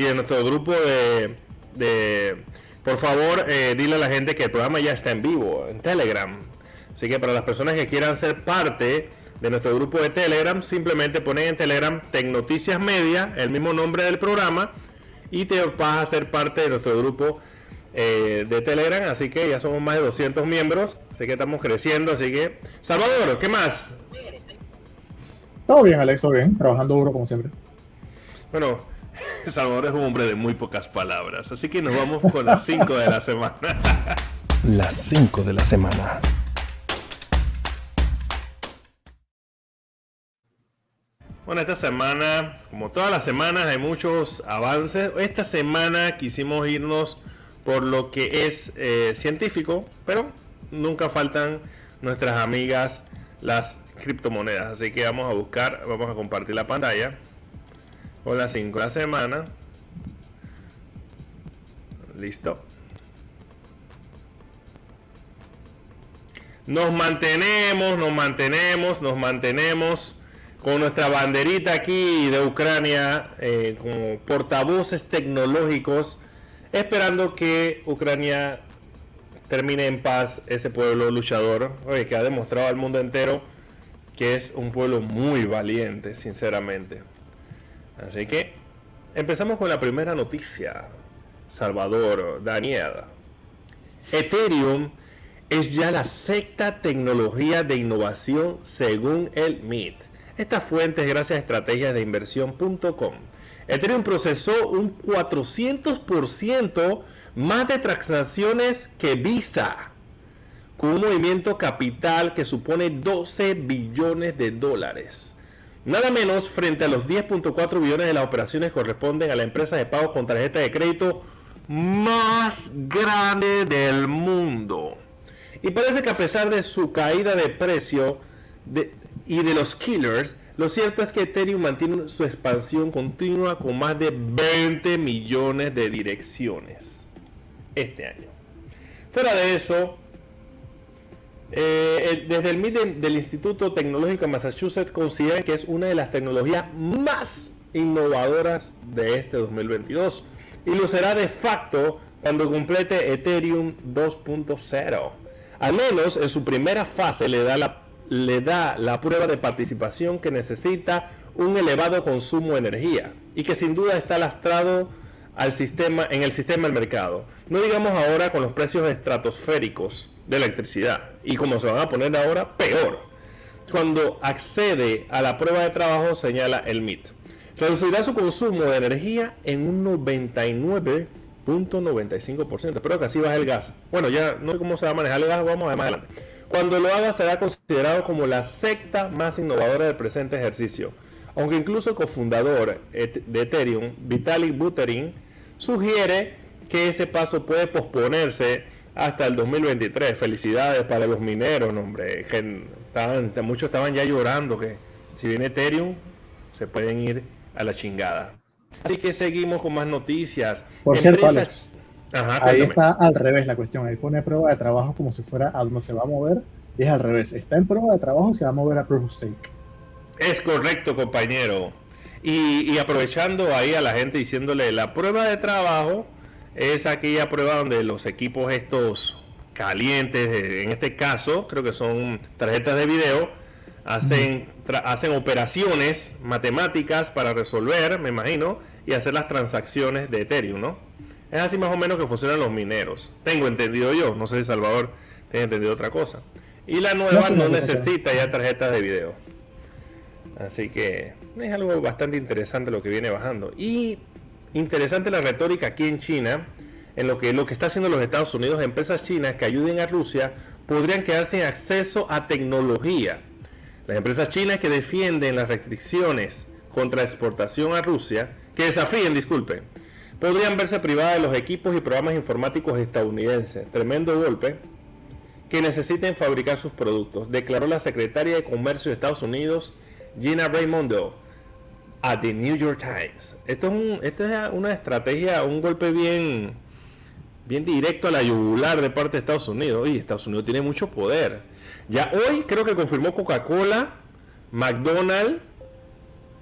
y de nuestro grupo de... por favor, eh, dile a la gente que el programa ya está en vivo en Telegram. Así que para las personas que quieran ser parte de nuestro grupo de Telegram, simplemente ponen en Telegram Tecnoticias Media, el mismo nombre del programa, y te vas a ser parte de nuestro grupo eh, de Telegram. Así que ya somos más de 200 miembros, así que estamos creciendo. Así que, Salvador, ¿qué más? Todo bien, Alex, todo bien, trabajando duro como siempre. Bueno, Salvador es un hombre de muy pocas palabras, así que nos vamos con las 5 de la semana. las 5 de la semana. Bueno, esta semana, como todas las semanas, hay muchos avances. Esta semana quisimos irnos por lo que es eh, científico, pero nunca faltan nuestras amigas las criptomonedas. Así que vamos a buscar, vamos a compartir la pantalla con las 5 de la semana. Listo. Nos mantenemos, nos mantenemos, nos mantenemos con nuestra banderita aquí de Ucrania eh, como portavoces tecnológicos, esperando que Ucrania termine en paz ese pueblo luchador, que ha demostrado al mundo entero que es un pueblo muy valiente, sinceramente. Así que empezamos con la primera noticia. Salvador, Daniel. Ethereum es ya la sexta tecnología de innovación según el MIT. Esta fuente es gracias a estrategias de inversión.com. Ethereum procesó un 400% más de transacciones que Visa, con un movimiento capital que supone 12 billones de dólares. Nada menos frente a los 10.4 billones de las operaciones corresponden a la empresa de pago con tarjeta de crédito más grande del mundo. Y parece que a pesar de su caída de precio, y de los killers, lo cierto es que Ethereum mantiene su expansión continua con más de 20 millones de direcciones este año. Fuera de eso, eh, desde el MIT del Instituto Tecnológico de Massachusetts consideran que es una de las tecnologías más innovadoras de este 2022 y lo será de facto cuando complete Ethereum 2.0. Al menos en su primera fase le da la le da la prueba de participación que necesita un elevado consumo de energía y que sin duda está lastrado al sistema, en el sistema del mercado. No digamos ahora con los precios estratosféricos de electricidad y como se van a poner ahora, peor. Cuando accede a la prueba de trabajo, señala el MIT. Reducirá su consumo de energía en un 99.95%. Espero que así baje el gas. Bueno, ya no sé cómo se va a manejar el gas, vamos a ver más adelante. Cuando lo haga será considerado como la secta más innovadora del presente ejercicio. Aunque incluso el cofundador de Ethereum, Vitalik Buterin, sugiere que ese paso puede posponerse hasta el 2023. Felicidades para los mineros, hombre. Que muchos estaban ya llorando que si viene Ethereum se pueden ir a la chingada. Así que seguimos con más noticias. Por cierto, Ahí está al revés la cuestión. Ahí pone prueba de trabajo como si fuera a donde se va a mover. Y es al revés. Está en prueba de trabajo y se va a mover a Proof of Stake. Es correcto, compañero. Y, aprovechando ahí a la gente diciéndole, la prueba de trabajo es aquella prueba donde los equipos estos calientes, en este caso creo que son tarjetas de video, hacen, hacen operaciones matemáticas para resolver, me imagino, y hacer las transacciones de Ethereum, ¿no? Es así más o menos que funcionan los mineros. Tengo entendido yo, no sé si Salvador tiene entendido otra cosa. Y la nueva no, necesita ya tarjetas de video. Así que es algo bastante interesante lo que viene bajando. Y interesante la retórica aquí en China, en lo que lo que está haciendo los Estados Unidos, empresas chinas que ayuden a Rusia podrían quedar sin acceso a tecnología. Las empresas chinas que defienden las restricciones contra exportación a Rusia, que desafíen, disculpen, podrían verse privadas de los equipos y programas informáticos estadounidenses. Tremendo golpe que necesiten fabricar sus productos, declaró la secretaria de Comercio de Estados Unidos, Gina Raimondo, a The New York Times. Esto es, un, una estrategia, un golpe bien, bien directo a la yugular de parte de Estados Unidos. Y Estados Unidos tiene mucho poder. Ya hoy creo que confirmó Coca-Cola, McDonald's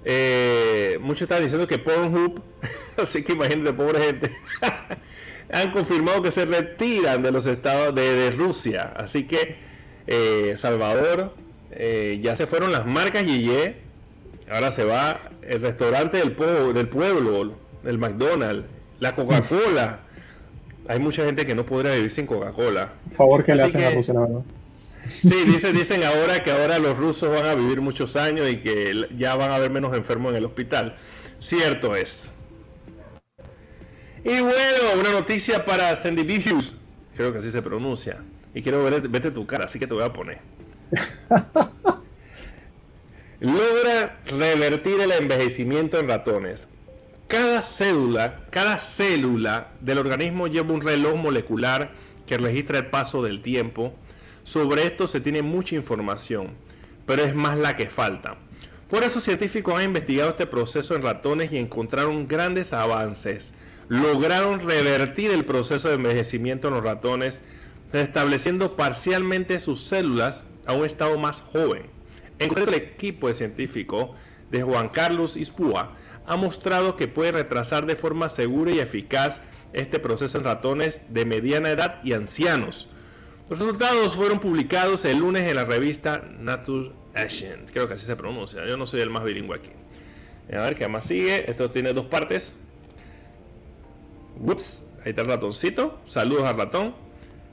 Eh, muchos están diciendo que Pornhub, así que imagínate, pobre gente, han confirmado que se retiran de los estados de, Rusia. Así que eh, Salvador, eh, ya se fueron las marcas Yeye, ahora se va el restaurante del, pueblo, del pueblo, el McDonald's, la Coca-Cola. Hay mucha gente que no podría vivir sin Coca-Cola. favor que le hacen a Rusia, la verdad. Sí, dicen, dicen ahora que ahora los rusos van a vivir muchos años y que ya van a haber menos enfermos en el hospital. Cierto es. Y bueno, una noticia para Sandy. Creo que así se pronuncia. Y quiero ver, vete tu cara, así que te voy a poner. Logra revertir el envejecimiento en ratones. Cada célula, cada célula del organismo lleva un reloj molecular que registra el paso del tiempo sobre esto se tiene mucha información, pero es más la que falta. Por eso científicos han investigado este proceso en ratones y encontraron grandes avances. Lograron revertir el proceso de envejecimiento en los ratones, restableciendo parcialmente sus células a un estado más joven. En el equipo de científicos de Juan Carlos Ispúa ha mostrado que puede retrasar de forma segura y eficaz este proceso en ratones de mediana edad y ancianos los resultados fueron publicados el lunes en la revista Nature Ancient. Creo que así se pronuncia. Yo no soy el más bilingüe aquí. A ver qué más sigue. Esto tiene dos partes. Ups, ahí está el ratoncito. Saludos al ratón.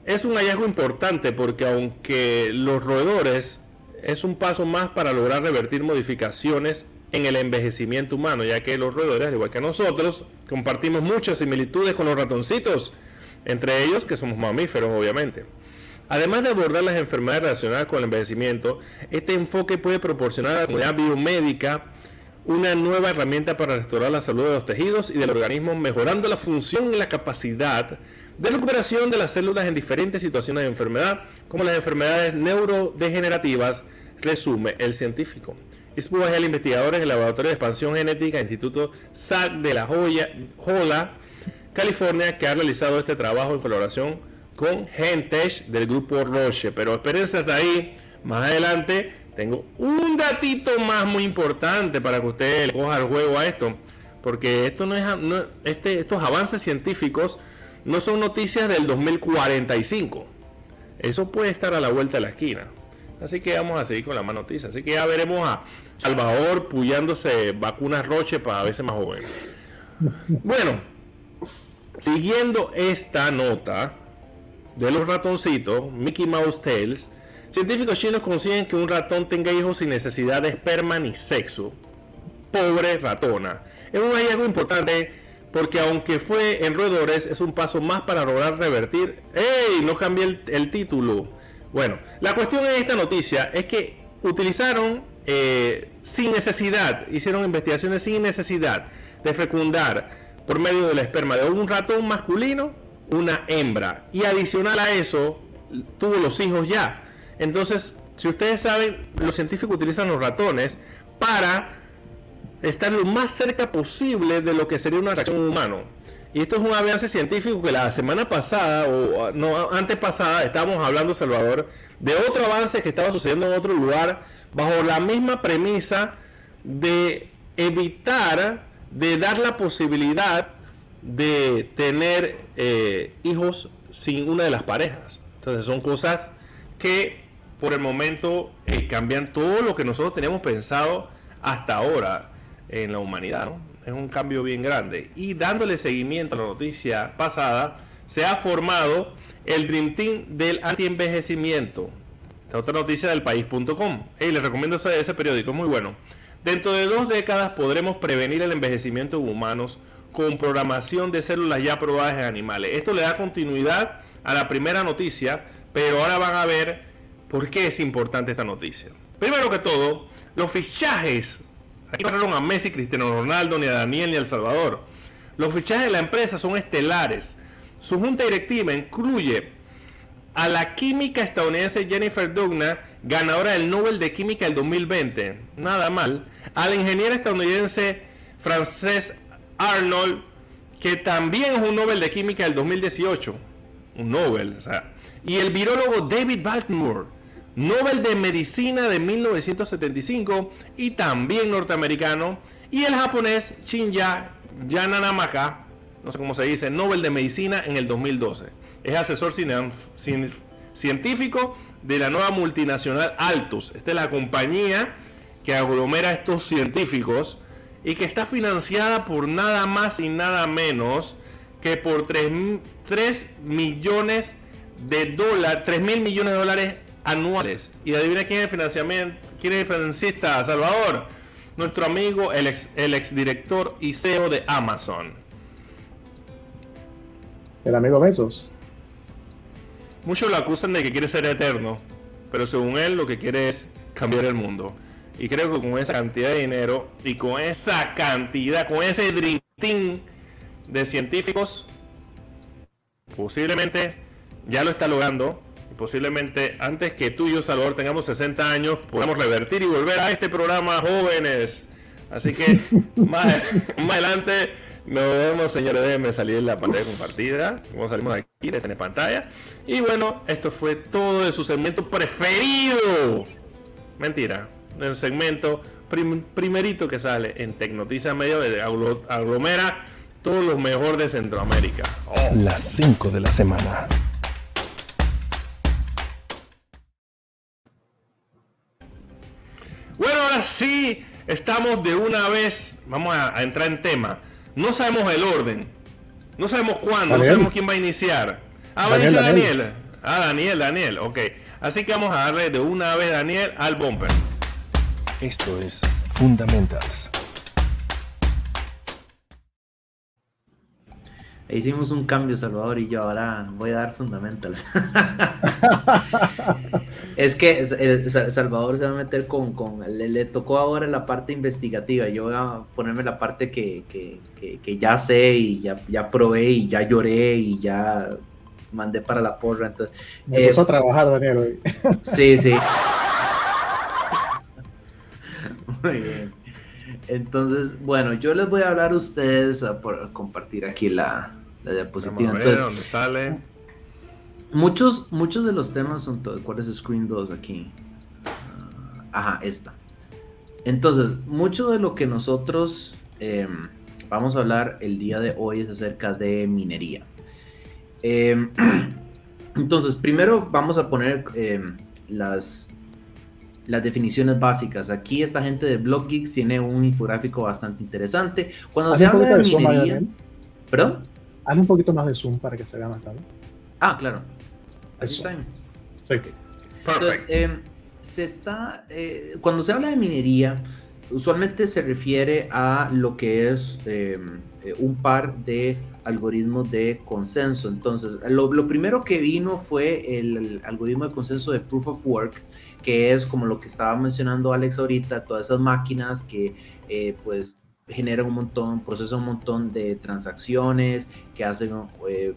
Es un hallazgo importante porque aunque los roedores es un paso más para lograr revertir modificaciones en el envejecimiento humano, ya que los roedores, al igual que nosotros, compartimos muchas similitudes con los ratoncitos, entre ellos que somos mamíferos, obviamente. Además de abordar las enfermedades relacionadas con el envejecimiento, este enfoque puede proporcionar a la comunidad biomédica una nueva herramienta para restaurar la salud de los tejidos y del organismo, mejorando la función y la capacidad de recuperación de las células en diferentes situaciones de enfermedad, como las enfermedades neurodegenerativas, resume el científico. Isbu es el investigador en el Laboratorio de Expansión Genética Instituto SAC de La Joya, Jola, California, que ha realizado este trabajo en colaboración con Gentech del grupo Roche. Pero espérense hasta ahí. Más adelante tengo un datito más muy importante para que usted le coja el juego a esto. Porque este, estos avances científicos no son noticias del 2045. Eso puede estar a la vuelta de la esquina. Así que vamos a seguir con la más noticias. Así que ya veremos a Salvador puyándose vacunas Roche para veces más joven. Bueno, siguiendo esta nota, de los ratoncitos, Mickey Mouse Tales, científicos chinos consiguen que un ratón tenga hijos sin necesidad de esperma ni sexo. Pobre ratona. Es un hallazgo importante porque aunque fue en roedores, es un paso más para lograr revertir. ¡Ey! No cambié el, título. Bueno, la cuestión en esta noticia es que utilizaron eh, sin necesidad, hicieron investigaciones sin necesidad de fecundar por medio del esperma de un ratón masculino una hembra. Y adicional a eso, tuvo los hijos ya. Entonces, si ustedes saben, los científicos utilizan los ratones para estar lo más cerca posible de lo que sería una reacción humana. Y esto es un avance científico que la semana pasada, o no, antes pasada, estábamos hablando, Salvador, de otro avance que estaba sucediendo en otro lugar, bajo la misma premisa de evitar, de dar la posibilidad de tener eh, hijos sin una de las parejas. Entonces son cosas que por el momento eh, cambian todo lo que nosotros teníamos pensado hasta ahora en la humanidad. Es un cambio bien grande. Y dándole seguimiento a la noticia pasada, se ha formado el Dream Team del anti-envejecimiento. Esta otra noticia del país.com. y les recomiendo ese, ese periódico, es muy bueno. Dentro de dos décadas podremos prevenir el envejecimiento de humanos con programación de células ya probadas en animales. Esto le da continuidad a la primera noticia, pero ahora van a ver por qué es importante esta noticia. Primero que todo, los fichajes. Aquí no a Messi, Cristiano Ronaldo, ni a Daniel, ni a Salvador. Los fichajes de la empresa son estelares. Su junta directiva incluye a la química estadounidense Jennifer Doudna, ganadora del Nobel de Química del 2020, nada mal, a la ingeniera estadounidense Frances Arnold, que también es un Nobel de Química del 2018. Un Nobel. Y el virólogo David Baltimore, Nobel de Medicina de 1975 y también norteamericano, y el japonés Shinya Yananamaka, no sé cómo se dice, Nobel de Medicina en el 2012. Es asesor científico de la nueva multinacional Altus. Esta es la compañía que aglomera a estos científicos y que está financiada por nada más y nada menos que por 3, millones de dólares, 3 mil millones de dólares anuales. Y adivina quién es financiamiento, quién es el financista, Salvador. Nuestro amigo, el ex, el ex director y CEO de Amazon. El amigo Besos. Muchos lo acusan de que quiere ser eterno, pero según él lo que quiere es cambiar el mundo. Y creo que con esa cantidad de dinero y con esa cantidad, con ese dream de científicos, posiblemente ya lo está logrando. Posiblemente antes que tú y yo, Salvador, tengamos 60 años, podamos revertir y volver a este programa jóvenes. Así que más, más adelante nos vemos, señores. Déjenme salir en la pantalla compartida. Como salimos de aquí, de tener pantalla. Y bueno, esto fue todo de su segmento preferido. Mentira el segmento primerito que sale en Tecnoticias Medio de aglomera todo lo mejor de Centroamérica. Oh. Las 5 de la semana. Ahora sí, estamos de una vez, vamos a, entrar en tema. No sabemos el orden, no sabemos cuándo, no sabemos quién va a iniciar. Ah, va a iniciar Daniel. Ah, Daniel, Daniel, ok. Así que vamos a darle de una vez, Daniel, al bumper. Esto es Fundamentals. Hicimos un cambio, Salvador y yo. Ahora voy a dar Fundamentals. es que Salvador se va a meter con. le, tocó ahora la parte investigativa. Yo voy a ponerme la parte que, ya sé y ya, ya probé y ya lloré y ya mandé para la porra. Entonces, Me puso a eh, trabajar, Daniel, hoy. sí, sí. Muy bien. Entonces, bueno, yo les voy a hablar a ustedes a, por, compartir aquí la, diapositiva. dónde sale. Muchos, muchos de los temas son ¿Cuál es Screen 2 aquí? Ah, ajá, esta. Entonces, mucho de lo que nosotros em, vamos a hablar el día de hoy es acerca de minería. Em, entonces, primero vamos a poner em, las las definiciones básicas. Aquí esta gente de Blog Geeks tiene un infográfico bastante interesante. Cuando se habla de, minería... ¿Perdón? Haz un poquito más de zoom para que se vea más claro. Ah, claro. Así está. Sí. Entonces, em, se está... Eh, cuando se habla de minería, usualmente se refiere a lo que es em, eh, un par de algoritmos de consenso. Entonces, lo, primero que vino fue el, algoritmo de consenso de Proof of Work, que es como lo que estaba mencionando Alex ahorita, todas esas máquinas que eh, pues generan un montón, procesan un montón de transacciones, que hacen, eh,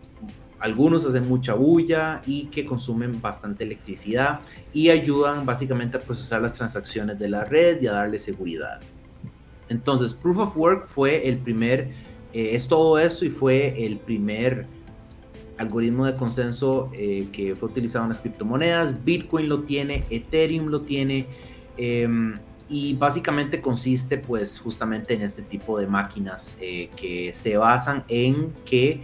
algunos hacen mucha bulla y que consumen bastante electricidad y ayudan básicamente a procesar las transacciones de la red y a darle seguridad. Entonces, Proof of Work fue el primer eh, es todo eso y fue el primer algoritmo de consenso eh, que fue utilizado en las criptomonedas. Bitcoin lo tiene, Ethereum lo tiene. Y básicamente consiste pues justamente en este tipo de máquinas eh, que se basan en que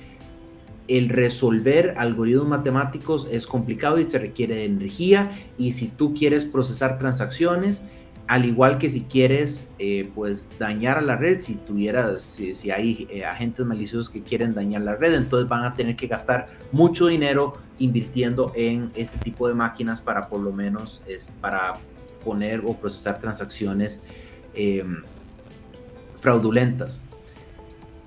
el resolver algoritmos matemáticos es complicado y se requiere de energía y si tú quieres procesar transacciones al igual que si quieres eh, pues dañar a la red, si tuvieras, si, hay eh, agentes maliciosos que quieren dañar la red, entonces van a tener que gastar mucho dinero invirtiendo en este tipo de máquinas para por lo menos es, para poner o procesar transacciones em, fraudulentas.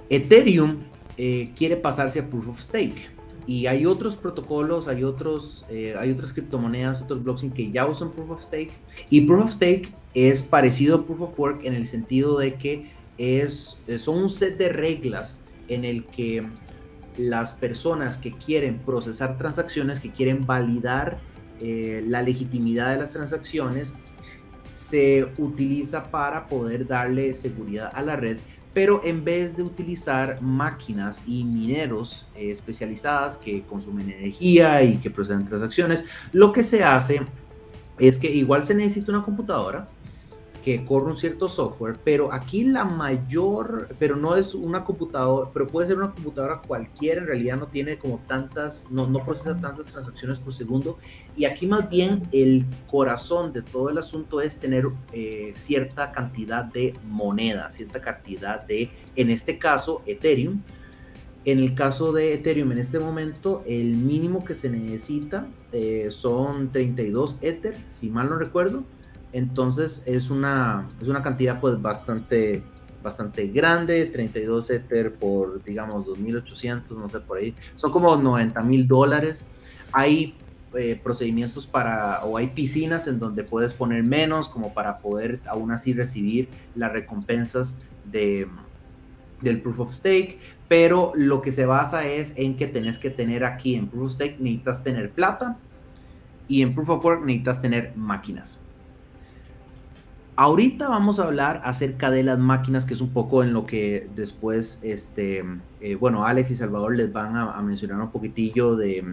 Ethereum eh, quiere pasarse a Proof of Stake y hay otros protocolos, hay, otros, eh, hay otras criptomonedas, otros blockchain que ya usan Proof of Stake. Y Proof of Stake es parecido a Proof of Work en el sentido de que es, son un set de reglas en el que las personas que quieren procesar transacciones, que quieren validar eh, la legitimidad de las transacciones, se utiliza para poder darle seguridad a la red pero en vez de utilizar máquinas y mineros eh, especializadas que consumen energía y que proceden transacciones, lo que se hace es que igual se necesita una computadora que corre un cierto software, pero aquí la mayor, pero no es una computadora, pero puede ser una computadora cualquiera, en realidad no tiene como tantas, no, no procesa tantas transacciones por segundo, y aquí más bien el corazón de todo el asunto es tener eh, cierta cantidad de moneda, cierta cantidad de, en este caso, Ethereum. En el caso de Ethereum, en este momento, el mínimo que se necesita eh, son 32 Ether, si mal no recuerdo entonces es una, es una cantidad pues bastante, bastante grande, 32 Ether por digamos 2.800, no sé por ahí, son como 90 mil dólares. Hay eh, procedimientos para, o hay piscinas en donde puedes poner menos como para poder aún así recibir las recompensas de, del proof of stake, pero lo que se basa es en que tenés que tener aquí en proof of stake necesitas tener plata y en proof of work necesitas tener máquinas. Ahorita vamos a hablar acerca de las máquinas, que es un poco en lo que después, este, eh, bueno, Alex y Salvador les van a, mencionar un poquitillo de,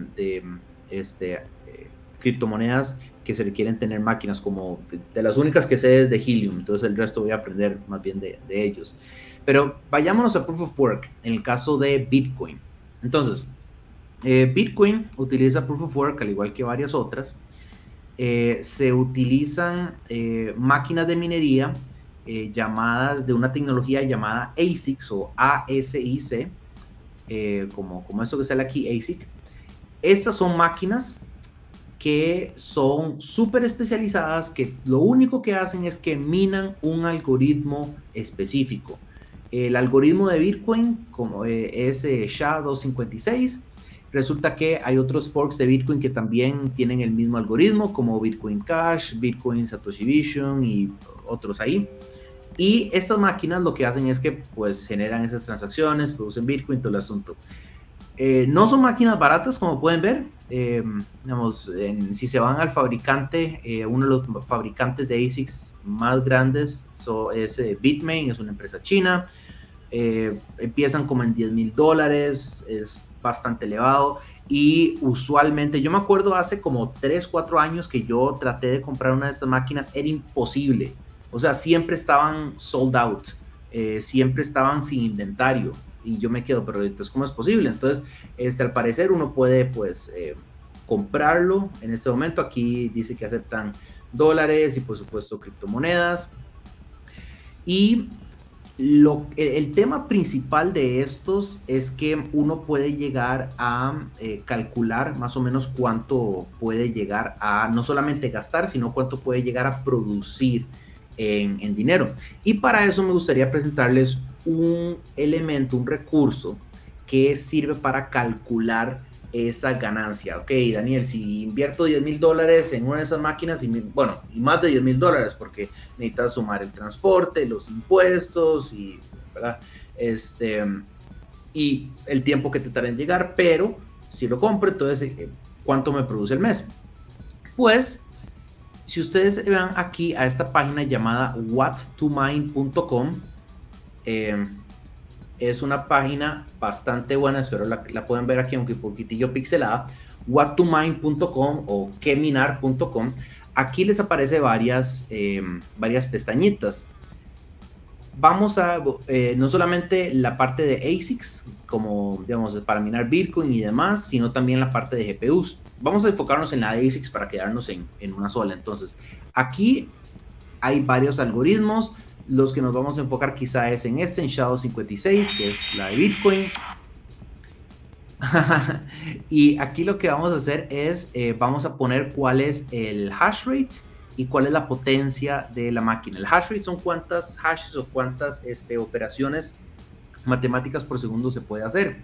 este, eh, criptomonedas que se requieren tener máquinas como de, las únicas que sé es de Helium, entonces el resto voy a aprender más bien de, ellos. Pero vayámonos a Proof of Work, en el caso de Bitcoin. Entonces, eh, Bitcoin utiliza Proof of Work al igual que varias otras eh, se utilizan eh, máquinas de minería eh, llamadas de una tecnología llamada ASICs o ASIC, como, como esto que sale aquí, ASIC. Estas son máquinas que son súper especializadas, que lo único que hacen es que minan un algoritmo específico. El algoritmo de Bitcoin como es SHA-256 Resulta que hay otros forks de Bitcoin que también tienen el mismo algoritmo, como Bitcoin Cash, Bitcoin Satoshi Vision y otros ahí. Y estas máquinas lo que hacen es que pues generan esas transacciones, producen Bitcoin, todo el asunto. Eh, no son máquinas baratas, como pueden ver. Eh, digamos, si se van al fabricante, eh, uno de los fabricantes de ASICs más grandes es Bitmain, es una empresa china. empiezan como en 10 mil dólares, es bastante elevado y usualmente, yo me acuerdo hace como 3, 4 años que yo traté de comprar una de estas máquinas, era imposible. O sea, siempre estaban sold out, eh, siempre estaban sin inventario y yo me quedo, pero entonces, ¿cómo es posible? Entonces, este, al parecer uno puede pues eh, comprarlo en este momento. Aquí dice que aceptan dólares y por supuesto criptomonedas. Y el, tema principal de estos es que uno puede llegar a eh, calcular más o menos cuánto puede llegar a no solamente gastar, sino cuánto puede llegar a producir en, en dinero. Y para eso me gustaría presentarles un elemento, un recurso que sirve para calcular esa ganancia. Ok, Daniel, si invierto 10 mil dólares en una de esas máquinas, y bueno, y más de 10 mil dólares, porque necesitas sumar el transporte, los impuestos y, ¿verdad? Este, y el tiempo que te tarda en llegar, pero si lo compro, entonces, eh, ¿cuánto me produce el mes? Pues, si ustedes van aquí a esta página llamada whattomine.com, eh, es una página bastante buena, espero la, la puedan ver aquí, aunque un poquitillo pixelada, whattomine.com o queminar.com. Aquí les aparece varias, eh, varias pestañitas. Vamos a, eh, no solamente la parte de ASICs, como digamos, para minar Bitcoin y demás, sino también la parte de GPUs. Vamos a enfocarnos en la de ASICs para quedarnos en, en una sola. Entonces, aquí hay varios algoritmos, los que nos vamos a enfocar quizá es en este, en Shadow 56, que es la de Bitcoin. y aquí lo que vamos a hacer es, eh, vamos a poner cuál es el hash rate y cuál es la potencia de la máquina. El hash rate son cuántas hashes o cuántas este, operaciones matemáticas por segundo se puede hacer.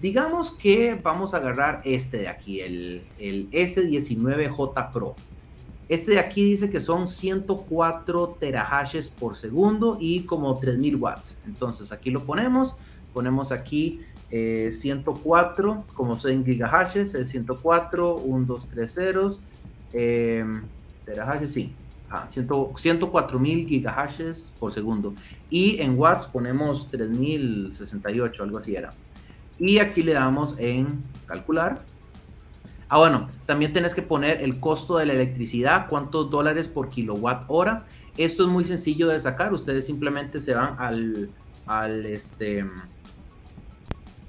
Digamos que vamos a agarrar este de aquí, el, el S19J Pro. Este de aquí dice que son 104 terahashes por segundo y como 3000 watts. Entonces aquí lo ponemos, ponemos aquí 104 eh, como 100 gigahashes, el 104, 1, 2, 3 ceros, eh, terahashes, sí, ah, 104 mil gigahashes por segundo. Y en watts ponemos 3068, algo así era. Y aquí le damos en calcular Ah, bueno, también tienes que poner el costo de la electricidad, cuántos dólares por kilowatt hora. Esto es muy sencillo de sacar. Ustedes simplemente se van al, este,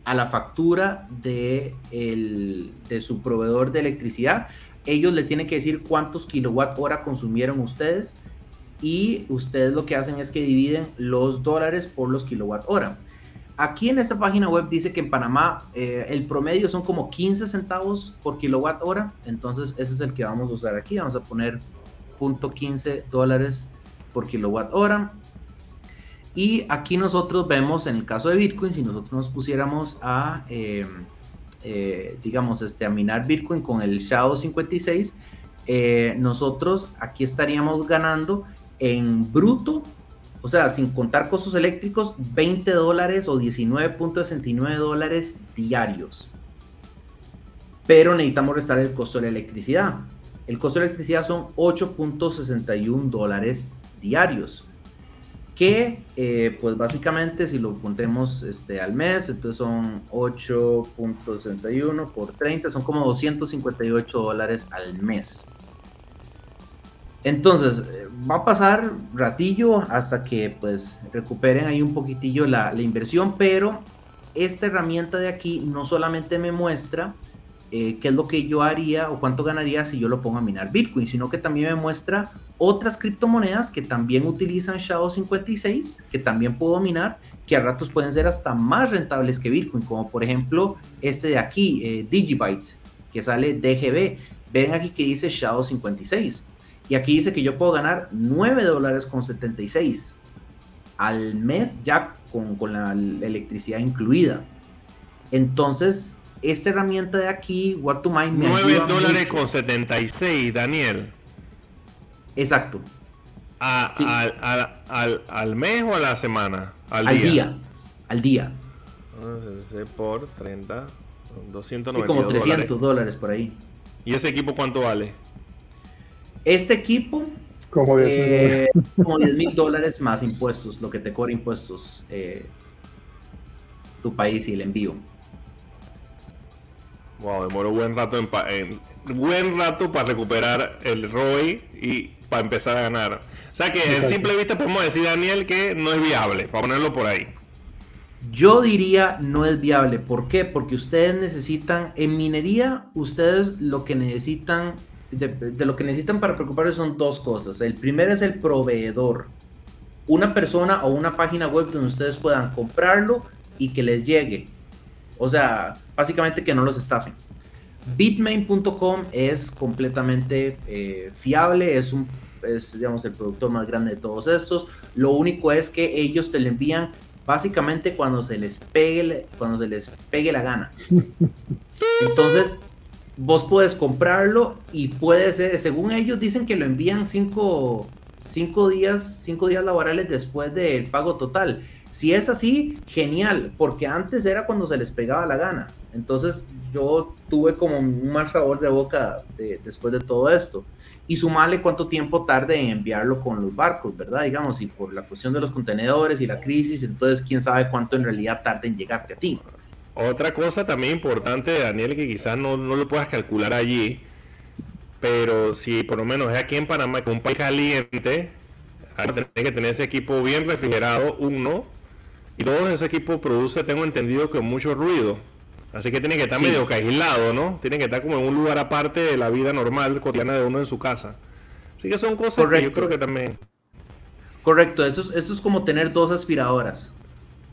a la factura de, de su proveedor de electricidad. Ellos le tienen que decir cuántos kilowatt hora consumieron ustedes y ustedes lo que hacen es que dividen los dólares por los kilowatt hora. Aquí en esta página web dice que en Panamá eh, el promedio son como 15 centavos por kilowatt hora, entonces ese es el que vamos a usar aquí. Vamos a poner .15 dólares por kilowatt hora. Y aquí nosotros vemos en el caso de Bitcoin, si nosotros nos pusiéramos a, em, eh, digamos, este, a minar Bitcoin con el Shadow 56, eh, nosotros aquí estaríamos ganando en bruto, o sea, sin contar costos eléctricos, 20 dólares o 19.69 dólares diarios. Pero necesitamos restar el costo de la electricidad. El costo de electricidad son 8.61 dólares diarios que eh, pues básicamente si lo contemos este, al mes, entonces son 8.61 por 30, son como 258 dólares al mes. Entonces, eh, va a pasar ratillo hasta que pues recuperen ahí un poquitillo la, inversión, pero esta herramienta de aquí no solamente me muestra eh, qué es lo que yo haría o cuánto ganaría si yo lo pongo a minar Bitcoin, sino que también me muestra otras criptomonedas que también utilizan Shadow 56, que también puedo minar, que a ratos pueden ser hasta más rentables que Bitcoin, como por ejemplo este de aquí, eh, Digibyte, que sale DGB. Ven aquí que dice Shadow 56. Y aquí dice que yo puedo ganar 9 dólares con 76 al mes ya con, con la electricidad incluida. Entonces, esta herramienta de aquí, What to Mind, me 9 dólares con 76, Daniel. Exacto. al, mes o a la semana? Al, día. Al día. Por 30, 290 como 300 dólares. por ahí. ¿Y ese equipo cuánto vale? Este equipo como 10 eh, mil dólares más impuestos, lo que te cobra impuestos eh, tu país y el envío. Wow, demoró buen rato en, buen rato para recuperar el ROI y para empezar a ganar. O sea que en simple vista podemos decir, Daniel, que no es viable, para ponerlo por ahí. Yo diría no es viable. ¿Por qué? Porque ustedes necesitan, en minería, ustedes lo que necesitan, de, de lo que necesitan para preocuparse son dos cosas. El primero es el proveedor. Una persona o una página web donde ustedes puedan comprarlo y que les llegue. O sea, básicamente que no los estafen. Bitmain.com es completamente eh, fiable, es, un, es digamos, el productor más grande de todos estos. Lo único es que ellos te lo envían básicamente cuando se les pegue, cuando se les pegue la gana. Entonces, vos puedes comprarlo y puede ser, según ellos dicen que lo envían cinco, cinco días, cinco días laborales después del pago total. Si es así, genial, porque antes era cuando se les pegaba la gana. Entonces yo tuve como un mal sabor de boca después de todo esto. Y sumarle cuánto tiempo tarde en enviarlo con los barcos, ¿verdad? Digamos, y por la cuestión de los contenedores y la crisis, entonces quién sabe cuánto en realidad tarde en llegarte a ti. Otra cosa también importante, Daniel, que quizás no, no lo puedas calcular allí, pero si por lo menos es aquí en Panamá, con un país caliente, tener que tener ese equipo bien refrigerado, uno, y todo ese equipo produce, tengo entendido, que mucho ruido. Así que tiene que estar medio aislado, ¿no? Tiene que estar como en un lugar aparte de la vida normal, cotidiana de uno en su casa. Así que son cosas que yo creo que también. Correcto, eso es, eso es como tener dos aspiradoras.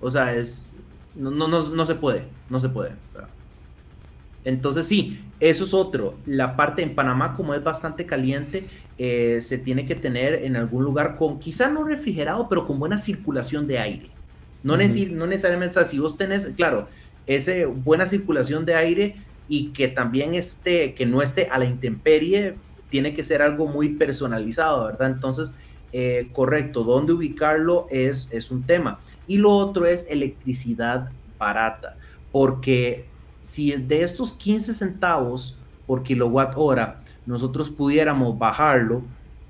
O sea, es. No, no, no, se puede. No se puede. Entonces, sí, eso es otro. La parte en Panamá, como es bastante caliente, eh, se tiene que tener en algún lugar con, quizá no refrigerado, pero con buena circulación de aire. No, necesariamente, o sea, si vos tenés, claro, esa buena circulación de aire y que también esté, que no esté a la intemperie, tiene que ser algo muy personalizado, ¿verdad? Entonces, eh, correcto, dónde ubicarlo es, es un tema. Y lo otro es electricidad barata, porque si de estos 15 centavos por kilowatt hora nosotros pudiéramos bajarlo,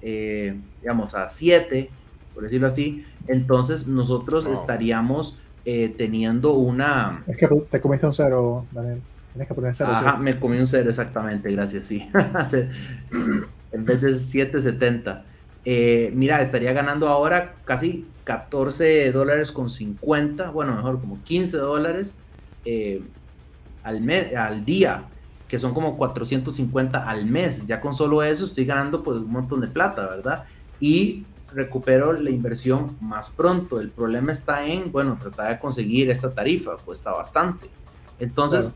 eh, digamos, a 7, por decirlo así, entonces nosotros estaríamos eh, teniendo una... Es que te comiste un cero, Daniel. Tienes que poner cero. Ajá, me comí un cero, exactamente, gracias, sí. en vez de 7.70. Eh, mira, estaría ganando ahora casi 14 dólares con 50, bueno, mejor como 15 dólares eh, al, al día, que son como 450 al mes. Ya con solo eso estoy ganando pues un montón de plata, ¿verdad? Y recupero la inversión más pronto. El problema está en, bueno, tratar de conseguir esta tarifa, cuesta bastante. Entonces,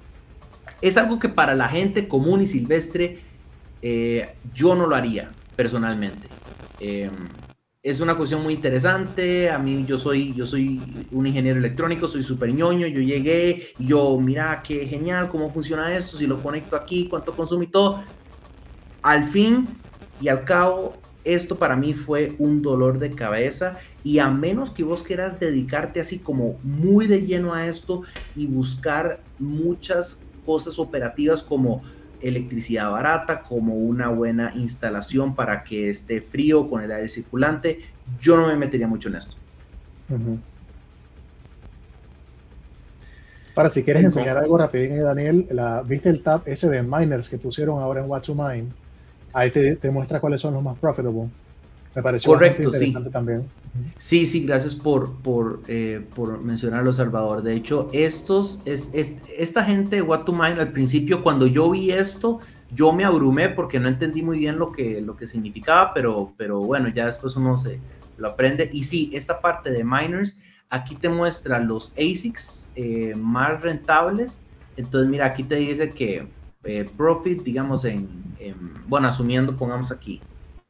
es algo que para la gente común y silvestre, eh, yo no lo haría personalmente. Em, es una cuestión muy interesante. A mí yo soy, yo soy un ingeniero electrónico, soy súper ñoño. Yo llegué yo, mira, qué genial, cómo funciona esto, si lo conecto aquí, cuánto consume y todo. Al fin y al cabo, esto para mí fue un dolor de cabeza y a menos que vos quieras dedicarte así como muy de lleno a esto y buscar muchas cosas operativas como electricidad barata, como una buena instalación para que esté frío con el aire circulante, yo no me metería mucho en esto. Para si quieres enseñar algo rapidín, Daniel, la, ¿viste el tab ese de miners que pusieron ahora en What to Mine? ahí te, muestra cuáles son los más profitable. Me pareció Correcto, interesante también. Sí, sí, gracias por, por, eh, por mencionarlo, Salvador. De hecho, estos, es, es, esta gente de What to Mind, al principio, cuando yo vi esto, yo me abrumé porque no entendí muy bien lo que, lo que significaba, pero, pero bueno, ya después uno se lo aprende. Y sí, esta parte de miners, aquí te muestra los ASICs eh, más rentables. Entonces, mira, aquí te dice que eh, profit, digamos, en, bueno, asumiendo, pongamos aquí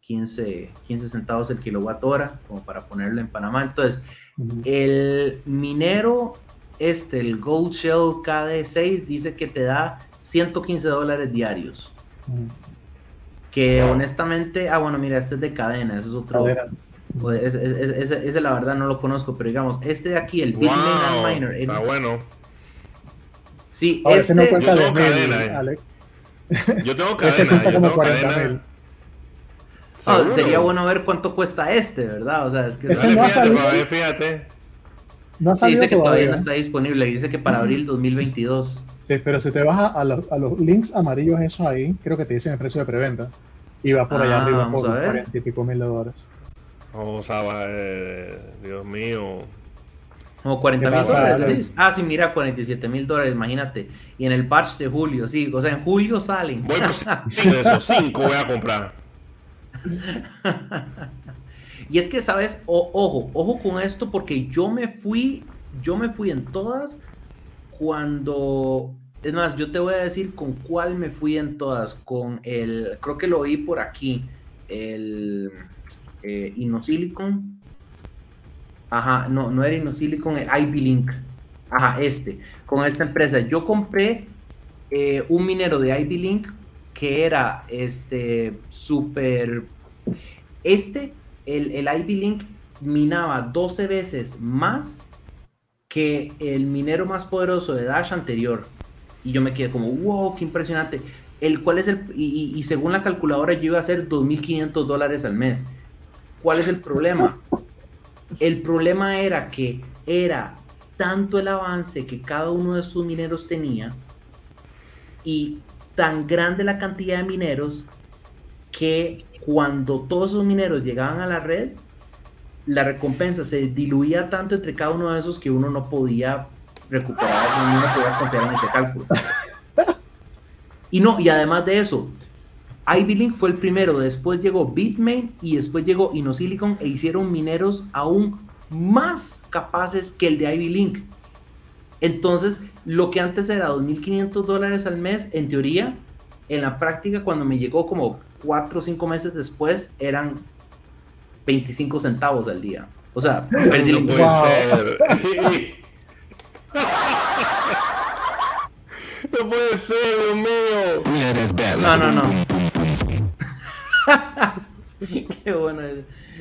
15, 15 centavos el kilowatt hora, como para ponerlo en Panamá. Entonces, el minero, este, el Gold Shell KD6, dice que te da 115 dólares diarios. Que honestamente, ah, bueno, mira, este es de cadena, ese es otro. Pues, ese, la verdad no lo conozco, pero digamos, este de aquí, el Bitmain Miner. Está bueno. Sí, este... no cuenta de cadena, eh. Alex. Yo tengo cadena, yo tengo cadena. Ah, sería bueno ver cuánto cuesta este, ¿verdad? O sea, es que... No fíjate, fíjate. No dice que todavía. no está disponible, dice que para abril 2022. Sí, pero si te vas a, los, a los links amarillos esos ahí, creo que te dicen el precio de preventa. Y va por allá ah, arriba por 40 y pico mil dólares. Vamos a ver, Dios mío. Como 40 mil dólares. Ah, sí, mira, 47 mil dólares, imagínate. Y en el patch de julio, sí, o sea, en julio salen. Voy por de esos 5 voy a comprar. y es que, ¿sabes? ojo, ojo con esto porque yo me fui, yo me fui en todas cuando... Es más, yo te voy a decir con cuál me fui en todas. Con el, creo que lo oí por aquí, el eh, Ajá, no, no era InnoSilicon, el Ivy Link. Ajá, este, con esta empresa. Yo compré eh, un minero de Ivy Link que era este súper. Este, el, el Ivy Link minaba 12 veces más que el minero más poderoso de Dash anterior. Y yo me quedé como, wow, qué impresionante. El cual es el. Y, y según la calculadora, yo iba a hacer 2.500 dólares al mes. ¿Cuál es el problema? El problema era que era tanto el avance que cada uno de sus mineros tenía y tan grande la cantidad de mineros que cuando todos esos mineros llegaban a la red, la recompensa se diluía tanto entre cada uno de esos que uno no podía recuperar, uno no podía confiar en ese cálculo. Y no, y además de eso, Ivy Link fue el primero, después llegó Bitmain y después llegó InnoSilicon e hicieron mineros aún más capaces que el de Ivy Link. Entonces, lo que antes era 2.500 dólares al mes, en teoría, en la práctica, cuando me llegó como 4 o 5 meses después, eran 25 centavos al día. O sea, perdí no puede ser. no puede ser, Dios mío. No, no, no. Qué bueno.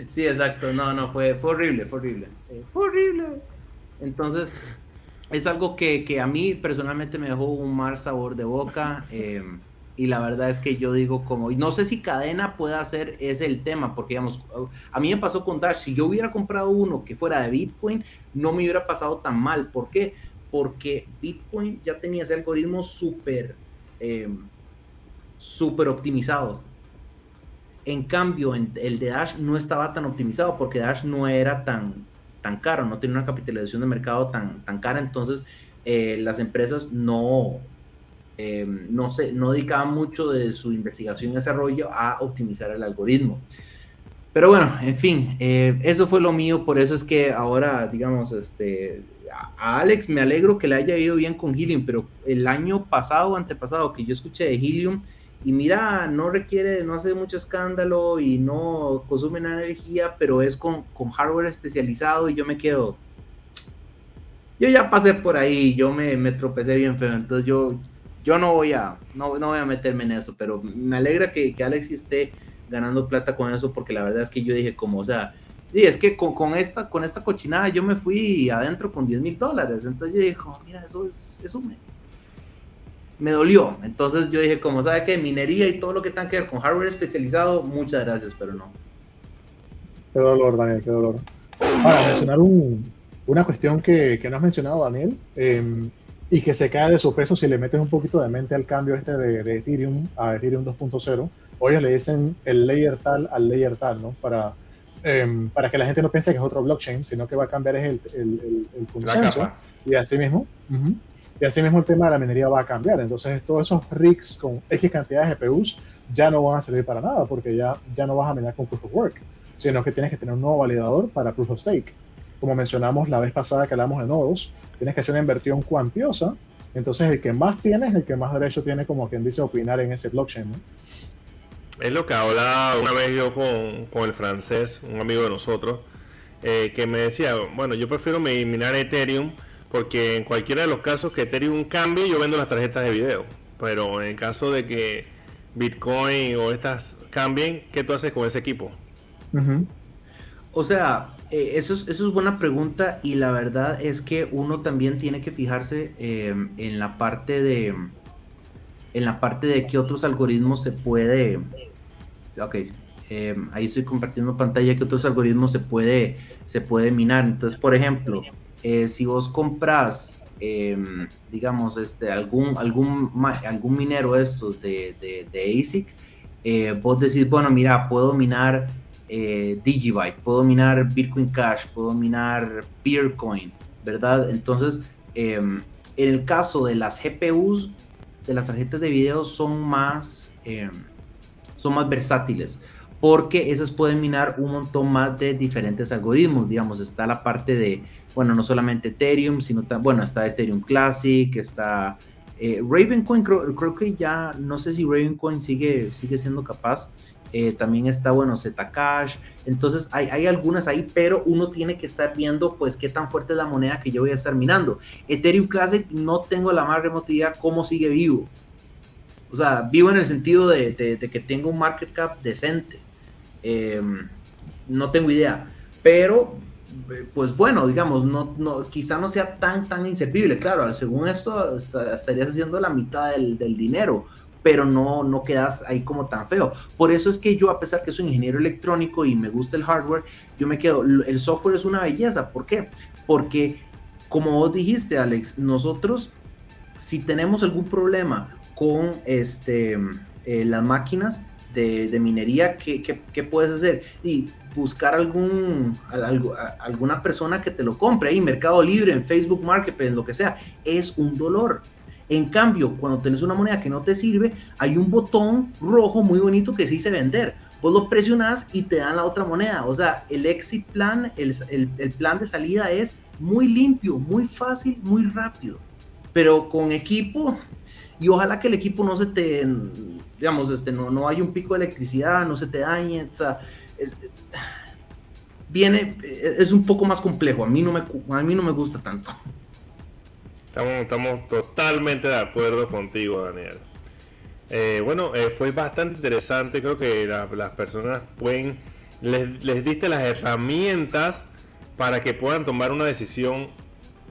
Sí, exacto. No, no, fue, fue horrible, fue horrible. Fue horrible. Entonces, es algo que, a mí personalmente me dejó un mal sabor de boca. Em, y la verdad es que yo digo como, no sé si cadena puede hacer ese el tema, porque digamos, a mí me pasó con Dash, si yo hubiera comprado uno que fuera de Bitcoin, no me hubiera pasado tan mal. ¿Por qué? porque Bitcoin ya tenía ese algoritmo súper súper optimizado. En cambio, el de Dash no estaba tan optimizado porque Dash no era tan, tan caro, no tenía una capitalización de mercado tan, tan cara, entonces eh, las empresas no, eh, no, se, no dedicaban mucho de su investigación y desarrollo a optimizar el algoritmo. Pero bueno, en fin, eh, eso fue lo mío, por eso es que ahora, digamos, este, a Alex me alegro que le haya ido bien con Helium, pero el año pasado, antepasado, que yo escuché de Helium, y mira, no requiere, no hace mucho escándalo y no consume energía, pero es con, con hardware especializado y yo me quedo, yo ya pasé por ahí, yo me, me tropecé bien feo, entonces yo, yo no voy a, no, no voy a meterme en eso, pero me alegra que, que Alex esté ganando plata con eso, porque la verdad es que yo dije como, o sea, y es que con, con, esta, con esta cochinada yo me fui adentro con 10 mil dólares, entonces yo dije, oh, mira, eso, es, eso me, me dolió, entonces yo dije, como sabe que minería y todo lo que tenga que ver con hardware especializado, muchas gracias, pero no. Qué dolor, Daniel, qué dolor. Para mencionar un, una cuestión que, que, no has mencionado, Daniel, em, y que se cae de su peso si le metes un poquito de mente al cambio este de, de Ethereum a Ethereum 2.0, hoy le dicen el layer tal al layer tal, ¿no? Para, em, para que la gente no piense que es otro blockchain, sino que va a cambiar es el, el, el, consenso. Y así mismo, y así mismo el tema de la minería va a cambiar. Entonces, todos esos rigs con X cantidad de GPUs ya no van a servir para nada, porque ya, ya no vas a minar con Proof of Work, sino que tienes que tener un nuevo validador para Proof of Stake. Como mencionamos la vez pasada que hablamos de nodos, tienes que hacer una inversión cuantiosa. Entonces, el que más tiene es el que más derecho tiene, como quien dice, opinar en ese blockchain. Es lo que hablaba una vez yo con, con el francés, un amigo de nosotros, eh, que me decía, bueno, yo prefiero minar Ethereum porque en cualquiera de los casos que Ethereum cambie, yo vendo las tarjetas de video. Pero en el caso de que Bitcoin o estas cambien, ¿qué tú haces con ese equipo? O sea, eh, eso, es, eso es buena pregunta y la verdad es que uno también tiene que fijarse eh, en la parte de en la parte de qué otros algoritmos se puede, ok, em, ahí estoy compartiendo pantalla, qué otros algoritmos se puede, se puede minar. Entonces, por ejemplo, eh, si vos compras, em, digamos, este, algún, algún, algún minero estos de, de, ASIC, eh, vos decís, bueno, mira, puedo minar eh, Digibyte, puedo minar Bitcoin Cash, puedo minar Peercoin, ¿verdad? Entonces, em, en el caso de las GPUs, de las tarjetas de video son más, eh, son más versátiles porque esas pueden minar un montón más de diferentes algoritmos. Digamos, está la parte de, bueno, no solamente Ethereum, sino, bueno, está Ethereum Classic, está eh, Ravencoin, creo, creo, que ya, no sé si Ravencoin sigue, sigue siendo capaz, eh, también está, bueno, Zcash, entonces hay, hay, algunas ahí, pero uno tiene que estar viendo, pues, qué tan fuerte es la moneda que yo voy a estar minando. Ethereum Classic no tengo la más remota idea cómo sigue vivo. O sea, vivo en el sentido de, que tengo un market cap decente. Em, no tengo idea, pero pues bueno, digamos, no, no, quizá no sea tan, tan inservible. Claro, según esto, estarías haciendo la mitad del, del dinero, pero no, no quedas ahí como tan feo. Por eso es que yo, a pesar que soy ingeniero electrónico y me gusta el hardware, yo me quedo, el software es una belleza. ¿Por qué? Porque, como vos dijiste, Alex, nosotros, si tenemos algún problema con este, eh, las máquinas de, minería, ¿qué, ¿qué, puedes hacer? Y buscar algún, alguna persona que te lo compre ahí, Mercado Libre, en Facebook Marketplace, en lo que sea, es un dolor en cambio, cuando tenés una moneda que no te sirve, hay un botón rojo muy bonito que se dice vender. Vos lo presionas y te dan la otra moneda. O sea, el exit plan, el, plan de salida es muy limpio, muy fácil, muy rápido. Pero con equipo, y ojalá que el equipo no se te, digamos, este, no, no hay un pico de electricidad, no se te dañe. O sea, viene, es un poco más complejo. A mí no me, a mí no me gusta tanto. Estamos, totalmente de acuerdo contigo, Daniel. Eh, bueno, eh, fue bastante interesante. Creo que las personas pueden. Les, les, diste las herramientas para que puedan tomar una decisión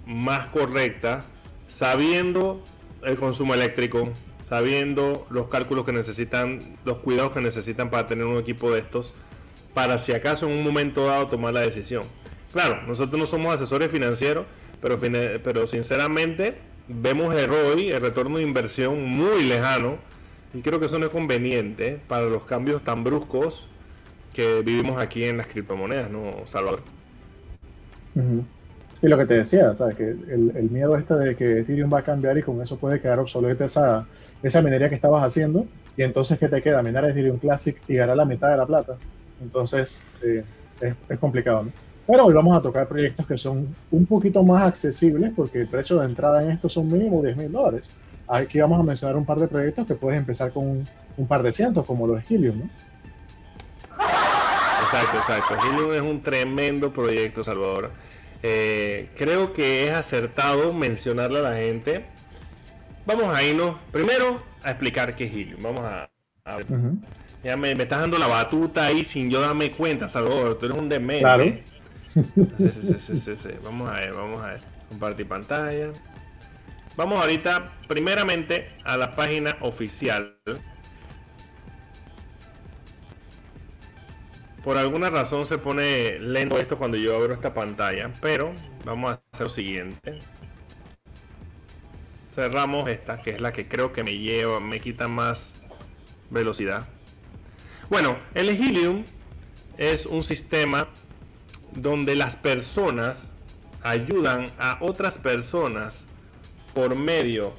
más correcta, sabiendo el consumo eléctrico, sabiendo los cálculos que necesitan, los cuidados que necesitan para tener un equipo de estos, para si acaso en un momento dado tomar la decisión. Claro, nosotros no somos asesores financieros, pero, pero sinceramente vemos el ROI, el retorno de inversión muy lejano y creo que eso no es conveniente para los cambios tan bruscos que vivimos aquí en las criptomonedas, ¿no, Salvador? Y lo que te decía, ¿sabes? Que el, miedo este de que Ethereum va a cambiar y con eso puede quedar obsoleta esa, esa minería que estabas haciendo, y entonces ¿qué te queda? Minar Ethereum Classic y ganar la mitad de la plata. Entonces, es, es, complicado, ¿no? Pero hoy vamos a tocar proyectos que son un poquito más accesibles porque el precio de entrada en esto son mínimo 10 mil dólares. Aquí vamos a mencionar un par de proyectos que puedes empezar con un, par de cientos, como los Helium, ¿no? Exacto, exacto. Helium es un tremendo proyecto, Salvador. Eh, creo que es acertado mencionarle a la gente. Vamos a irnos primero a explicar qué es Helium. Vamos a, ver. Ya me, estás dando la batuta ahí sin yo darme cuenta, Salvador. Tú eres un demente. Claro. Sí, sí, sí, vamos a ver, vamos a ver. Compartir pantalla. Vamos ahorita primeramente a la página oficial. Por alguna razón se pone lento esto cuando yo abro esta pantalla, pero vamos a hacer lo siguiente. Cerramos esta, que es la que creo que me lleva, me quita más velocidad. Bueno, el Helium es un sistema donde las personas ayudan a otras personas por medio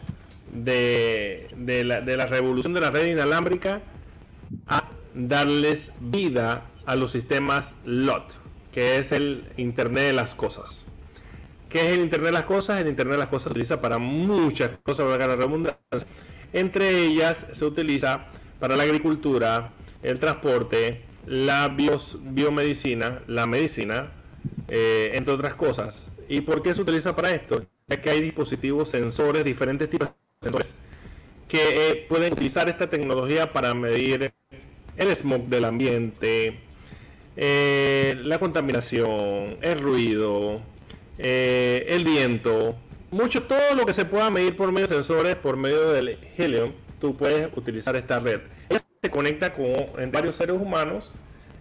de, la, revolución de la red inalámbrica a darles vida a los sistemas LOT, que es el Internet de las Cosas. ¿Qué es el Internet de las Cosas? El Internet de las Cosas se utiliza para muchas cosas, para la redundancia. Entre ellas se utiliza para la agricultura, el transporte, la biomedicina, la medicina, eh, entre otras cosas. ¿Y por qué se utiliza para esto? Ya que hay dispositivos sensores, diferentes tipos de sensores, que eh, pueden utilizar esta tecnología para medir el smog del ambiente, eh, la contaminación, el ruido, el viento, mucho, todo lo que se pueda medir por medio de sensores, por medio del Helium, tú puedes utilizar esta red. Se conecta con varios seres humanos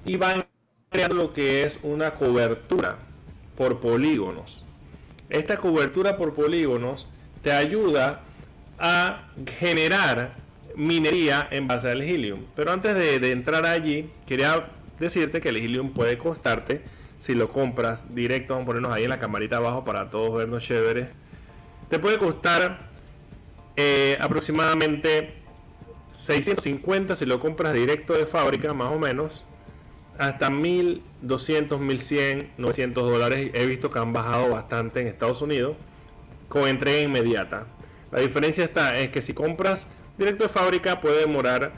y van creando lo que es una cobertura por polígonos. Esta cobertura por polígonos te ayuda a generar minería en base al helium. Pero antes de, entrar allí, quería decirte que el helium puede costarte, si lo compras directo, vamos a ponernos ahí en la camarita abajo para todos vernos chéveres, te puede costar eh, aproximadamente 650 si lo compras directo de fábrica, más o menos hasta 1200, 1100, 900 dólares. He visto que han bajado bastante en Estados Unidos con entrega inmediata. La diferencia está es que si compras directo de fábrica puede demorar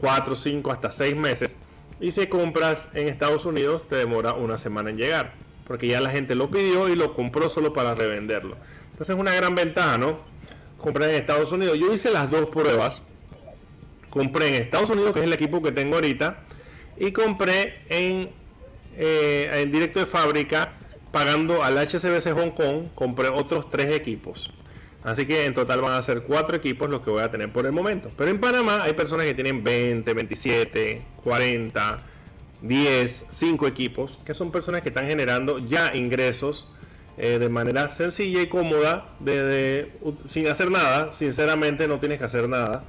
4, 5, hasta 6 meses. Y si compras en Estados Unidos te demora una semana en llegar. Porque ya la gente lo pidió y lo compró solo para revenderlo. Entonces es una gran ventaja, ¿no? Comprar en Estados Unidos. Yo hice las dos pruebas. Compré en Estados Unidos, que es el equipo que tengo ahorita y compré en, eh, en directo de fábrica pagando al HCBC Hong Kong, compré otros tres equipos. Así que en total van a ser cuatro equipos los que voy a tener por el momento. Pero en Panamá hay personas que tienen 20, 27, 40, 10, 5 equipos, que son personas que están generando ya ingresos eh, de manera sencilla y cómoda, sin hacer nada. Sinceramente no tienes que hacer nada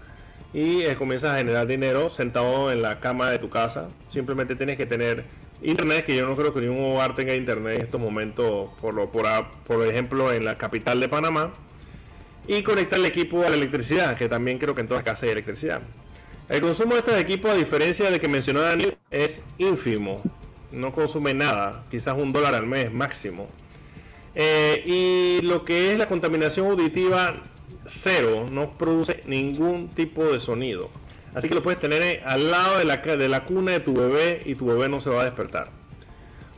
y eh, comienzas a generar dinero sentado en la cama de tu casa. Simplemente tienes que tener internet, que yo no creo que ningún hogar tenga internet en estos momentos, por, lo, por, por ejemplo en la capital de Panamá, y conectar el equipo a la electricidad, que también creo que en todas casas hay electricidad. El consumo de estos equipos, a diferencia de que mencionó Daniel, es ínfimo. No consume nada, quizás un dólar al mes máximo. Eh, y lo que es la contaminación auditiva cero, no produce ningún tipo de sonido. Así que lo puedes tener al lado de la, de la cuna de tu bebé y tu bebé no se va a despertar.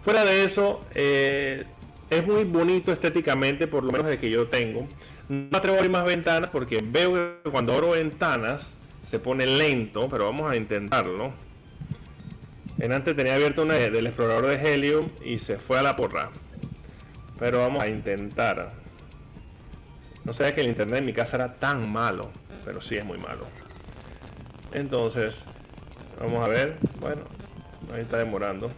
Fuera de eso, eh, es muy bonito estéticamente, por lo menos de que yo tengo. No atrevo a abrir más ventanas porque veo que cuando abro ventanas se pone lento, pero vamos a intentarlo. En antes tenía abierto una del explorador de Helium y se fue a la porra. Pero vamos a intentar. No sabía que el internet en mi casa era tan malo, pero sí es muy malo. Entonces, vamos a ver. Bueno, ahí está demorando.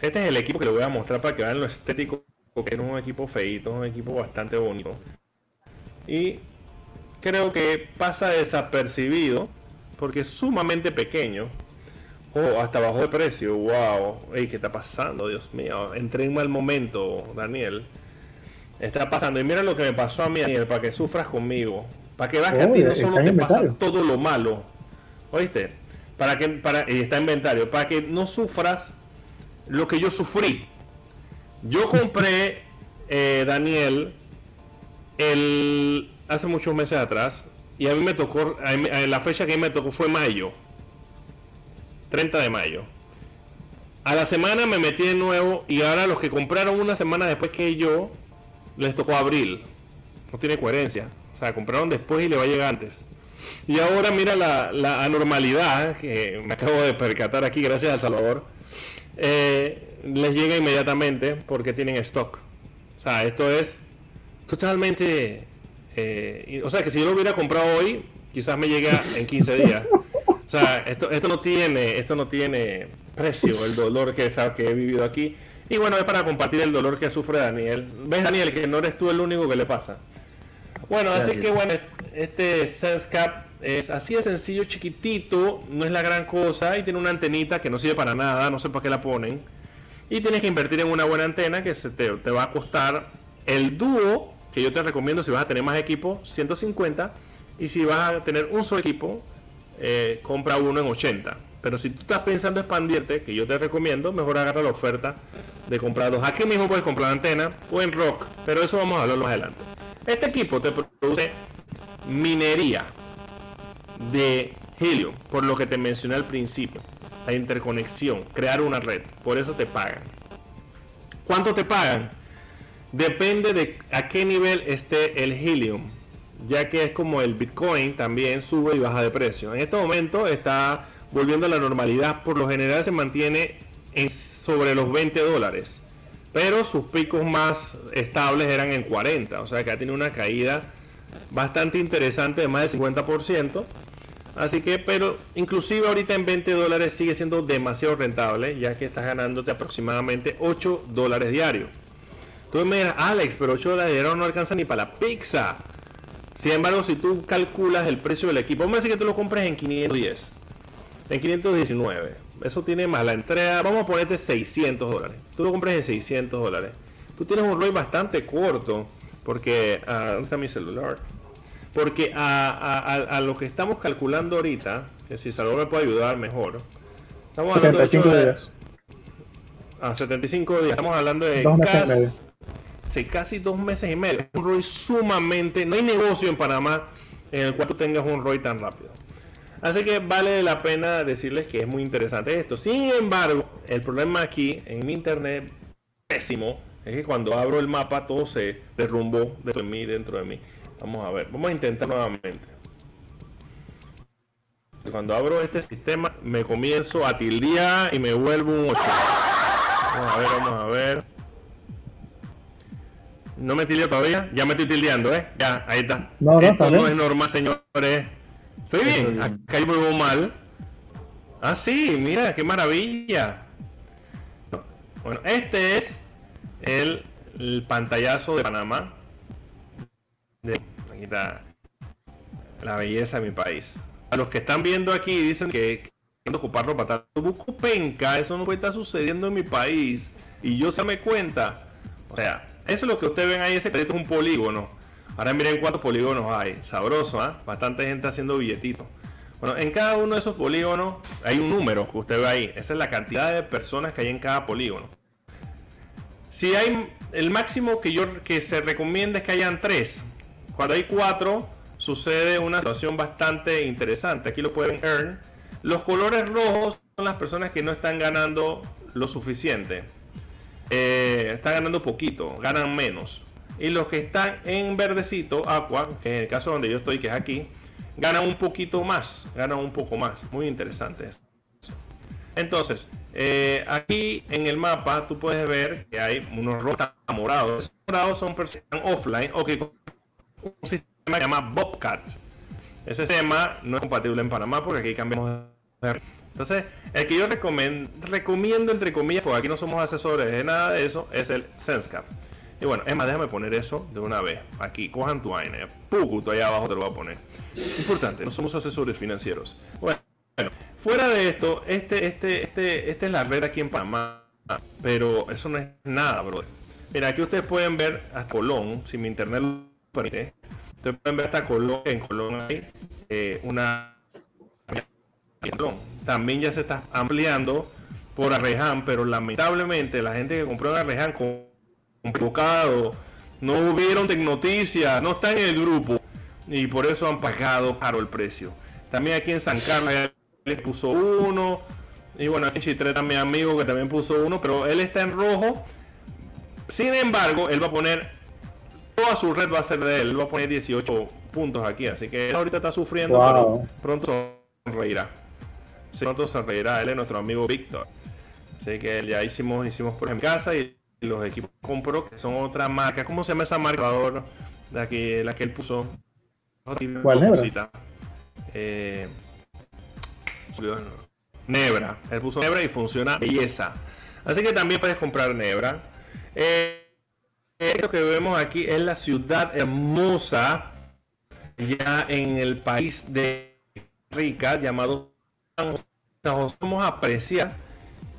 Este es el equipo que le voy a mostrar para que vean lo estético que es un equipo feito, un equipo bastante bonito. Y creo que pasa desapercibido porque es sumamente pequeño. Oh, hasta bajó de precio. Wow. Ey, ¿qué está pasando? Dios mío. Entré en mal momento, Daniel. Está pasando. Y mira lo que me pasó a mí, Daniel, para que sufras conmigo. Para que veas que a ti no solo te pasa todo lo malo. ¿Oíste? Para que, para, y está en inventario. Para que no sufras lo que yo sufrí. Yo compré, eh, Daniel, el, hace muchos meses atrás. Y a mí me tocó, la fecha que a mí me tocó fue mayo. 30 de mayo. A la semana me metí de nuevo y ahora los que compraron una semana después que yo, les tocó abril. No tiene coherencia. O sea, compraron después y le va a llegar antes. Y ahora mira la, anormalidad que me acabo de percatar aquí gracias al Salvador. Eh, les llega inmediatamente porque tienen stock. O sea, esto es totalmente... Eh, o sea, que si yo lo hubiera comprado hoy, quizás me llega en 15 días. O sea, esto, esto no tiene esto no tiene precio, el dolor que, que he vivido aquí. Y bueno, es para compartir el dolor que sufre Daniel. ¿Ves, Daniel, que no eres tú el único que le pasa? Bueno, así que bueno, este SenseCap es así de sencillo, chiquitito, no es la gran cosa y tiene una antenita que no sirve para nada, no sé para qué la ponen. Y tienes que invertir en una buena antena que se te, va a costar el dúo, que yo te recomiendo si vas a tener más equipo, 150. Y si vas a tener un solo equipo, eh, compra uno en 80. Pero si tú estás pensando expandirte, que yo te recomiendo, mejor agarra la oferta de comprar dos. Aquí mismo puedes comprar antena o en Rock, pero eso vamos a hablar más adelante. Este equipo te produce minería de helio, por lo que te mencioné al principio. La interconexión, crear una red. Por eso te pagan. ¿Cuánto te pagan? Depende de a qué nivel esté el helium, ya que es como el Bitcoin, también sube y baja de precio. En este momento está volviendo a la normalidad. Por lo general se mantiene en sobre los 20 dólares. Pero sus picos más estables eran en 40. O sea que ha tenido una caída bastante interesante de más del 50%. Así que, pero inclusive ahorita en 20 dólares sigue siendo demasiado rentable, ya que estás ganándote aproximadamente 8 dólares diarios. Tú me dirás, Alex, pero 8 dólares diarios no alcanza ni para la pizza. Sin embargo, si tú calculas el precio del equipo, vamos a decir que tú lo compres en 510, en 519. Eso tiene más la entrega, vamos a ponerte 600 dólares. Tú lo compres en 600 dólares. Tú tienes un ROI bastante corto, porque, uh, ¿dónde está mi celular? Porque a, lo que estamos calculando ahorita, que si Salvador me puede ayudar mejor, estamos hablando 75 de, días. A 75 días, estamos hablando de casi, casi dos meses y medio. Un ROI sumamente, no hay negocio en Panamá en el cual tú tengas un ROI tan rápido. Así que vale la pena decirles que es muy interesante esto. Sin embargo, el problema aquí en mi internet pésimo es que cuando abro el mapa todo se derrumbó dentro de mí, dentro de mí. Vamos a ver, vamos a intentar nuevamente. Cuando abro este sistema me comienzo a tildear y me vuelvo un 8. Vamos a ver, vamos a ver. No me tildeo todavía, ya me estoy tildeando, ¿eh? Ya, ahí está. No, Esto no es normal, señores. Estoy bien, acá yo me veo mal. Ah, sí, mira, qué maravilla. Bueno, este es el, el pantallazo de Panamá. De la belleza de mi país. A los que están viendo aquí dicen que ocuparlo para busco penca, eso no puede estar sucediendo en mi país. Y yo se me cuenta. O sea, eso es lo que ustedes ven ahí, ese es un polígono. Ahora miren cuántos polígonos hay. Sabroso, ¿ah? Bastante gente haciendo billetitos. Bueno, en cada uno de esos polígonos hay un número que usted ve ahí. Esa es la cantidad de personas que hay en cada polígono. Si hay el máximo que yo que se recomienda es que hayan tres. Cuando hay cuatro, sucede una situación bastante interesante. Aquí lo pueden earn. Los colores rojos son las personas que no están ganando lo suficiente. Eh, están ganando poquito, ganan menos. Y los que están en verdecito, aqua, que en el caso donde yo estoy, que es aquí, ganan un poquito más, ganan un poco más. Muy interesante Entonces, eh, aquí en el mapa tú puedes ver que hay unos rojos morados. Esos morados son personas offline o que un sistema que se llama Bobcat. Ese sistema no es compatible en Panamá porque aquí cambiamos de... Entonces, el que yo recomiendo, recomiendo, entre comillas, porque aquí no somos asesores de nada de eso, es el SenseCap. Y bueno, es más, déjame poner eso de una vez. Aquí, cojan tu AINE. Pucuto, allá abajo te lo voy a poner. Importante, no somos asesores financieros. Bueno, fuera de esto, este, este, este, esta es la red aquí en Panamá. Pero eso no es nada, bro. Mira, aquí ustedes pueden ver a Colón, si mi internet lo permite. Ustedes pueden ver hasta Colón, en Colón hay eh, una... También ya se está ampliando por Arreján, pero lamentablemente la gente que compró en Arreján con equivocado, no hubieron noticias, no están en el grupo y por eso han pagado caro el precio. También aquí en San Carlos les puso uno y bueno, aquí en Chitre también amigo que también puso uno, pero él está en rojo. Sin embargo, él va a poner toda su red va a ser de él, él va a poner 18 puntos aquí, así que él ahorita está sufriendo, pero pronto sonreirá. Pronto sonreirá, él es nuestro amigo Víctor. Así que ya hicimos, hicimos por en casa y los equipos compró, que son otra marca. ¿Cómo se llama esa marca? La que, la que él puso. ¿Cuál Nebra? Eh, Nebra. Él puso Nebra y funciona belleza. Así que también puedes comprar Nebra. Eh, esto que vemos aquí es la ciudad hermosa, ya en el país de Rica, llamado San José. Vamos a apreciar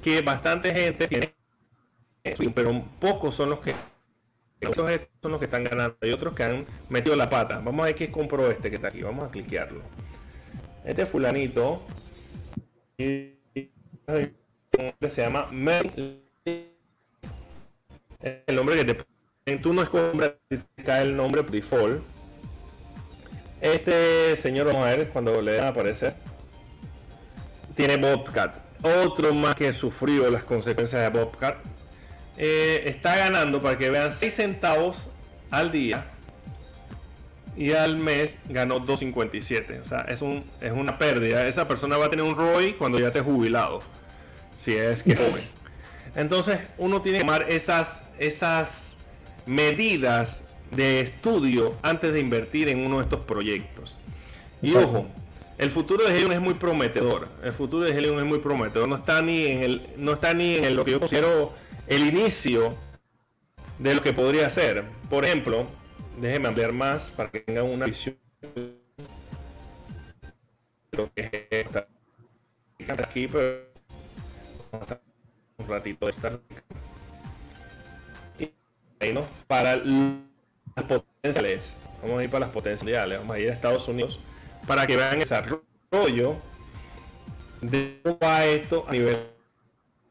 que bastante gente tiene pero pocos son los que son los que están ganando. Hay otros que han metido la pata. Vamos a ver qué compró este que está aquí. Vamos a cliquearlo. Este fulanito se llama. El nombre que te tú no escombras cae el nombre default. Este señor, vamos a ver cuando le da a aparecer. Tiene Bobcat. Otro más que sufrió las consecuencias de Bobcat eh, está ganando, para que vean, 6 centavos al día. Y al mes ganó 2.57. O sea, es, un, es una pérdida. Esa persona va a tener un ROI cuando ya esté jubilado. Si es que joven. Entonces, uno tiene que tomar esas, esas medidas de estudio antes de invertir en uno de estos proyectos. Y ojo, el futuro de Helium es muy prometedor. El futuro de Helium es muy prometedor. No está ni en el, no está ni en lo que yo considero el inicio de lo que podría ser. Por ejemplo, déjenme ampliar más para que tengan una visión de lo que es aquí, pero un ratito de estar para las potenciales vamos a ir para las potenciales vamos a ir a Estados Unidos para que vean el desarrollo de cómo esto a nivel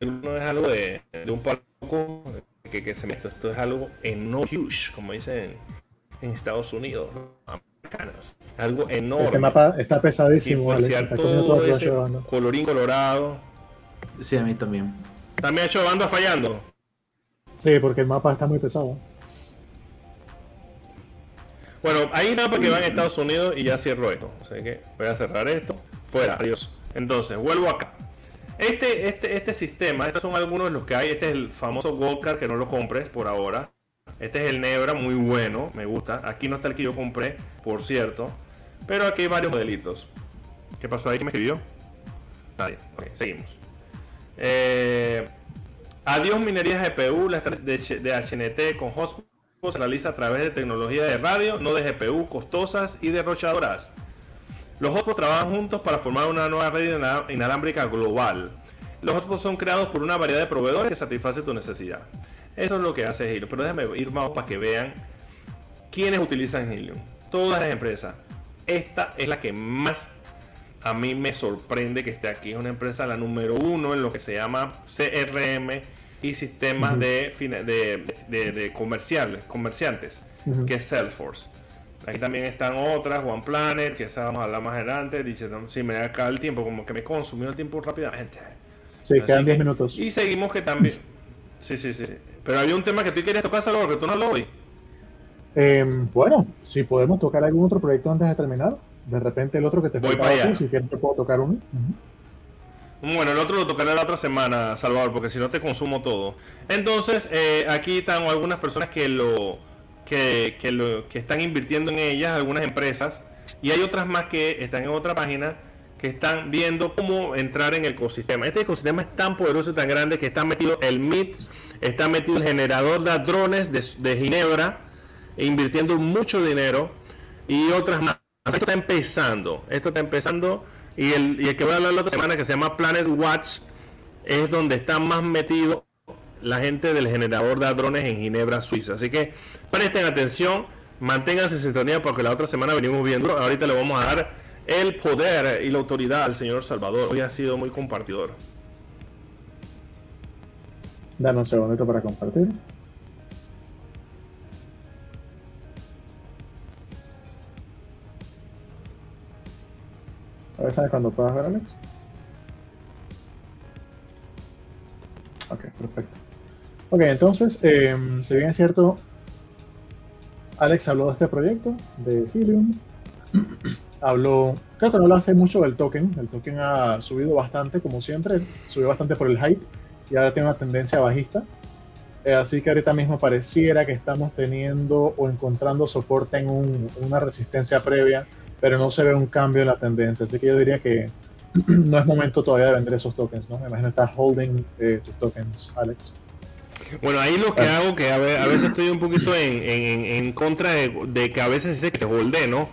no es algo de, de un poco que, que, se mete. Esto es algo enorme, huge, como dicen en Estados Unidos, americanos. Algo enorme. Ese mapa está pesadísimo. todo ese colorín colorado. Sí, a mí también. También ha hecho banda fallando. Sí, porque el mapa está muy pesado. Bueno, hay un mapa que va en Estados Unidos y ya cierro esto. O sea que voy a cerrar esto. Fuera, adiós. Entonces, vuelvo acá. Este, este, este sistema, estos son algunos de los que hay. Este es el famoso Gold Card que no lo compres por ahora. Este es el Nebra, muy bueno, me gusta. Aquí no está el que yo compré, por cierto. Pero aquí hay varios modelitos. ¿Qué pasó ahí? ¿Qué me escribió? Nadie. Ok, seguimos. Eh, adiós minería GPU, la de, de HNT con Hotspot se realiza a través de tecnología de radio, no de GPU costosas y derrochadoras. Los hotspots trabajan juntos para formar una nueva red inalámbrica global. Los hotspots son creados por una variedad de proveedores que satisface tu necesidad. Eso es lo que hace Helium. Pero déjame ir más para que vean quiénes utilizan Helium. Todas las empresas. Esta es la que más a mí me sorprende que esté aquí. Es una empresa la número uno en lo que se llama CRM y sistemas de, de, comerciales, comerciantes, que es Salesforce. Aquí también están otras, One Planet, que esa vamos a hablar más adelante. Dice, si me acaba el tiempo, como que me consumió el tiempo rápidamente. Sí, quedan 10 minutos. Y seguimos que también. sí, sí, sí. Pero había un tema que tú querías tocar, algo que tú no lo oí. Eh, bueno, si podemos tocar algún otro proyecto antes de terminar. De repente el otro que te Voy para si quieres te puedo tocar uno. Bueno, el otro lo tocaré la otra semana, Salvador, porque si no te consumo todo. Entonces, eh, aquí están algunas personas que lo que, lo, que están invirtiendo en ellas, algunas empresas, y hay otras más que están en otra página que están viendo cómo entrar en el ecosistema. Este ecosistema es tan poderoso y tan grande que está metido el MIT, está metido el generador de drones de, Ginebra, invirtiendo mucho dinero y otras más. Esto está empezando, esto está empezando y el, y el que voy a hablar la otra semana que se llama Planet Watch es donde está más metido la gente del generador de drones en Ginebra, Suiza. Así que presten atención, manténganse en sintonía porque la otra semana venimos viendo. Ahorita le vamos a dar el poder y la autoridad al señor Salvador. Hoy ha sido muy compartidor. Dame un segundito para compartir. A ver, ¿sabes cuándo puedas ver, Alex? Ok, perfecto. Ok, entonces, eh, si bien es cierto, Alex habló de este proyecto, de Helium. habló, creo que no hace mucho del token. El token ha subido bastante, como siempre, subió bastante por el hype y ahora tiene una tendencia bajista. Eh, así que ahorita mismo pareciera que estamos teniendo o encontrando soporte en una resistencia previa, pero no se ve un cambio en la tendencia. Así que yo diría que no es momento todavía de vender esos tokens, ¿no? Me imagino que estás holding eh, tus tokens, Alex. Bueno, ahí lo que ah. hago, que a, veces estoy un poquito en, contra de, que a veces que se holde, ¿no?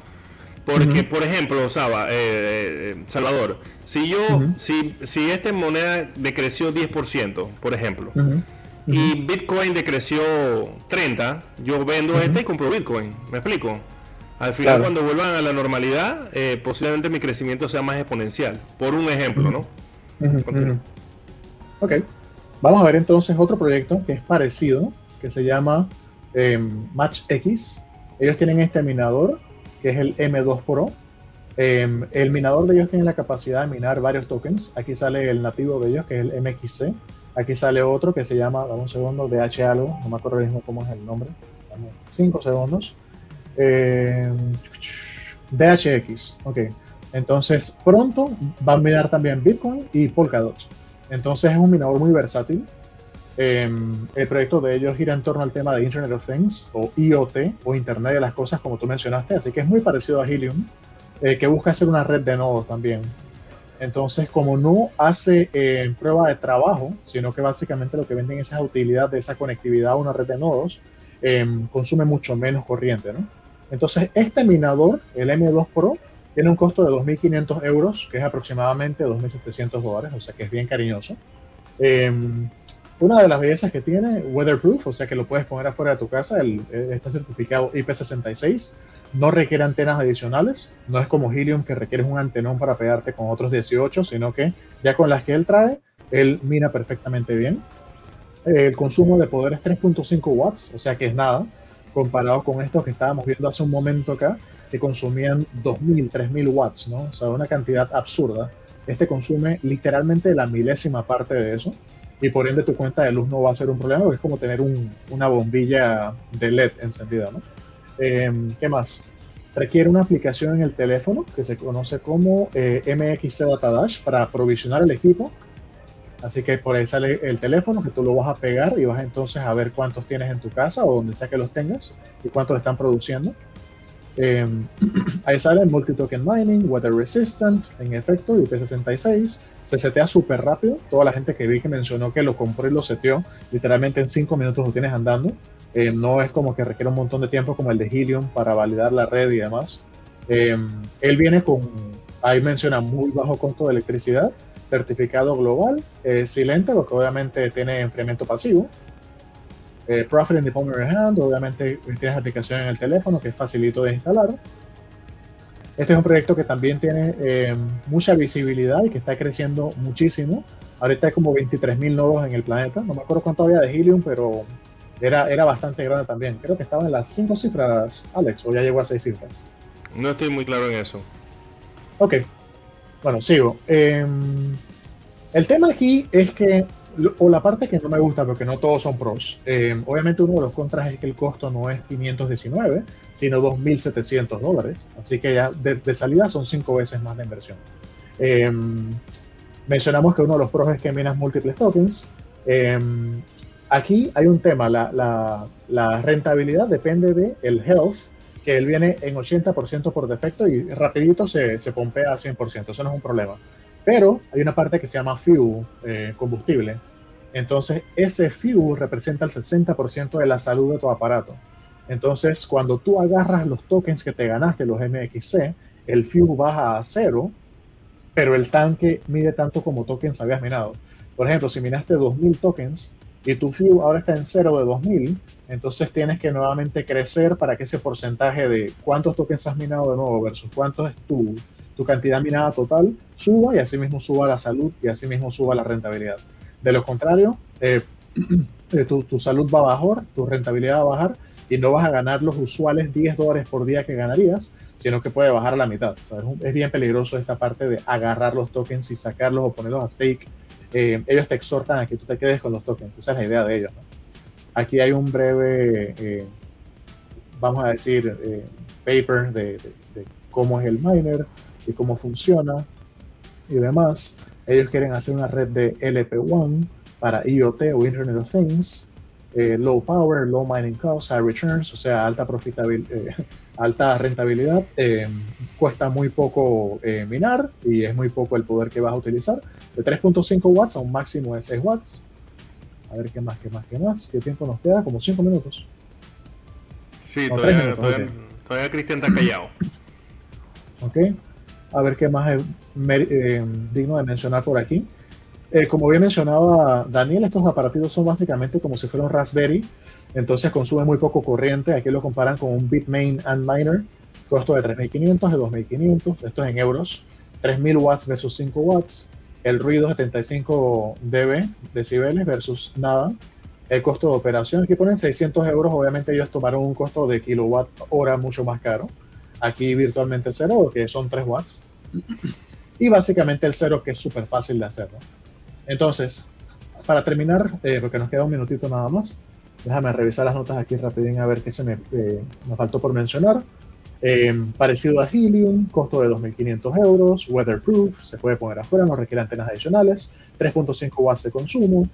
Porque, por ejemplo, Saba, eh, eh, Salvador, si yo, si, si esta moneda decreció 10%, por ejemplo, y Bitcoin decreció 30, yo vendo este y compro Bitcoin. ¿Me explico? Al final, cuando vuelvan a la normalidad, eh, posiblemente mi crecimiento sea más exponencial. Por un ejemplo, ¿no? Ok. Vamos a ver entonces otro proyecto que es parecido, que se llama em, MatchX. Ellos tienen este minador, que es el M2 Pro. Em, el minador de ellos tiene la capacidad de minar varios tokens. Aquí sale el nativo de ellos, que es el MXC. Aquí sale otro que se llama, dame un segundo, DH algo, no me acuerdo mismo cómo es el nombre. Dame segundos. Eh, DHX, ok. Entonces, pronto van a minar también Bitcoin y Polkadot. Entonces, es un minador muy versátil. Em, el proyecto de ellos gira en torno al tema de Internet of Things o IoT o Internet de las Cosas, como tú mencionaste. Así que es muy parecido a Helium, eh, que busca hacer una red de nodos también. Entonces, como no hace eh, prueba de trabajo, sino que básicamente lo que venden es esa utilidad de esa conectividad a una red de nodos, em, consume mucho menos corriente, ¿no? Entonces, este minador, el M2 Pro, tiene un costo de 2.500 euros, que es aproximadamente 2.700 dólares, o sea que es bien cariñoso. Em, una de las bellezas que tiene, weatherproof, o sea que lo puedes poner afuera de tu casa, eh, está certificado IP66, no requiere antenas adicionales, no es como Helium que requiere un antenón para pegarte con otros 18, sino que ya con las que él trae, él mina perfectamente bien. El consumo de poder es 3.5 watts, o sea que es nada comparado con estos que estábamos viendo hace un momento acá, que consumían 2.000, 3.000 watts, ¿no? O sea, una cantidad absurda. Este consume literalmente la milésima parte de eso y por ende tu cuenta de luz no va a ser un problema, porque es como tener una bombilla de LED encendida, ¿no? Em, ¿Qué más? Requiere una aplicación en el teléfono que se conoce como eh, MXC Data Dash para aprovisionar el equipo Así que por ahí sale el teléfono que tú lo vas a pegar y vas entonces a ver cuántos tienes en tu casa o donde sea que los tengas y cuántos están produciendo. Em, ahí sale multi-token mining, water resistant, en efecto, IP66. Se setea súper rápido. Toda la gente que vi que mencionó que lo compró y lo seteó, literalmente en 5 minutos lo tienes andando. Eh, no es como que requiere un montón de tiempo como el de Helium para validar la red y demás. Em, él viene con, ahí menciona, muy bajo costo de electricidad certificado global, eh, silente, porque obviamente tiene enfriamiento pasivo. Eh, Profit in the palm of your hand, obviamente tienes aplicación en el teléfono que es facilito de instalar. Este es un proyecto que también tiene eh, mucha visibilidad y que está creciendo muchísimo. Ahorita hay como 23.000 nodos en el planeta. No me acuerdo cuánto había de Helium, pero era, era bastante grande también. Creo que estaba en las 5 cifras, Alex, o ya llegó a 6 cifras. No estoy muy claro en eso. Ok, bueno, sigo. Em, el tema aquí es que, o la parte que no me gusta, porque no todos son pros, em, obviamente uno de los contras es que el costo no es 519, sino 2.700 dólares. Así que ya desde salida son cinco veces más la inversión. Em, mencionamos que uno de los pros es que minas múltiples tokens. aquí hay un tema, la, la rentabilidad depende del el health que él viene en 80% por defecto y rapidito se, se, pompea a 100%, eso no es un problema. Pero hay una parte que se llama fuel, eh, combustible. Entonces, ese FIU representa el 60% de la salud de tu aparato. Entonces, cuando tú agarras los tokens que te ganaste, los MXC, el FIU baja a cero, pero el tanque mide tanto como tokens habías minado. Por ejemplo, si minaste 2000 tokens y tu FIU ahora está en cero de 2000, entonces tienes que nuevamente crecer para que ese porcentaje de cuántos tokens has minado de nuevo versus cuánto es tu, tu cantidad minada total suba y así mismo suba la salud y así mismo suba la rentabilidad. De lo contrario, eh, eh, tu, salud va a bajar, tu rentabilidad va a bajar y no vas a ganar los usuales 10 dólares por día que ganarías, sino que puede bajar a la mitad. es, bien peligroso esta parte de agarrar los tokens y sacarlos o ponerlos a stake. Eh, ellos te exhortan a que tú te quedes con los tokens, esa es la idea de ellos. Aquí hay un breve, vamos a decir, paper de, cómo es el miner y cómo funciona y demás. Ellos quieren hacer una red de LP1 para IoT o Internet of Things eh, low power, low mining cost, high returns, o sea, alta profitabilidad, eh, alta rentabilidad, eh, cuesta muy poco minar y es muy poco el poder que vas a utilizar, de 3.5 watts a un máximo de 6 watts. A ver qué más, qué más, qué más, qué tiempo nos queda, como 5 minutos. Sí, todavía, todavía, Cristian está callado. ok, a ver qué más es digno de mencionar por aquí. Eh, como bien mencionaba Daniel, estos aparatos son básicamente como si fuera un Raspberry, entonces consume muy poco corriente. Aquí lo comparan con un Bitmain Antminer, costo de 3.500, de 2.500, esto es en euros, 3.000 watts versus 5 watts, el ruido 75 dB, decibeles versus nada, el costo de operación, aquí ponen 600 euros, obviamente ellos tomaron un costo de kilowatt hora mucho más caro, aquí virtualmente cero, que son 3 watts, y básicamente el cero que es súper fácil de hacer. Entonces, para terminar, eh, porque nos queda un minutito nada más, déjame revisar las notas aquí rapidín a ver qué se me, eh, faltó por mencionar. Eh, parecido a Helium, costo de 2.500 euros, weatherproof, se puede poner afuera, no requiere antenas adicionales, 3.5 watts de consumo,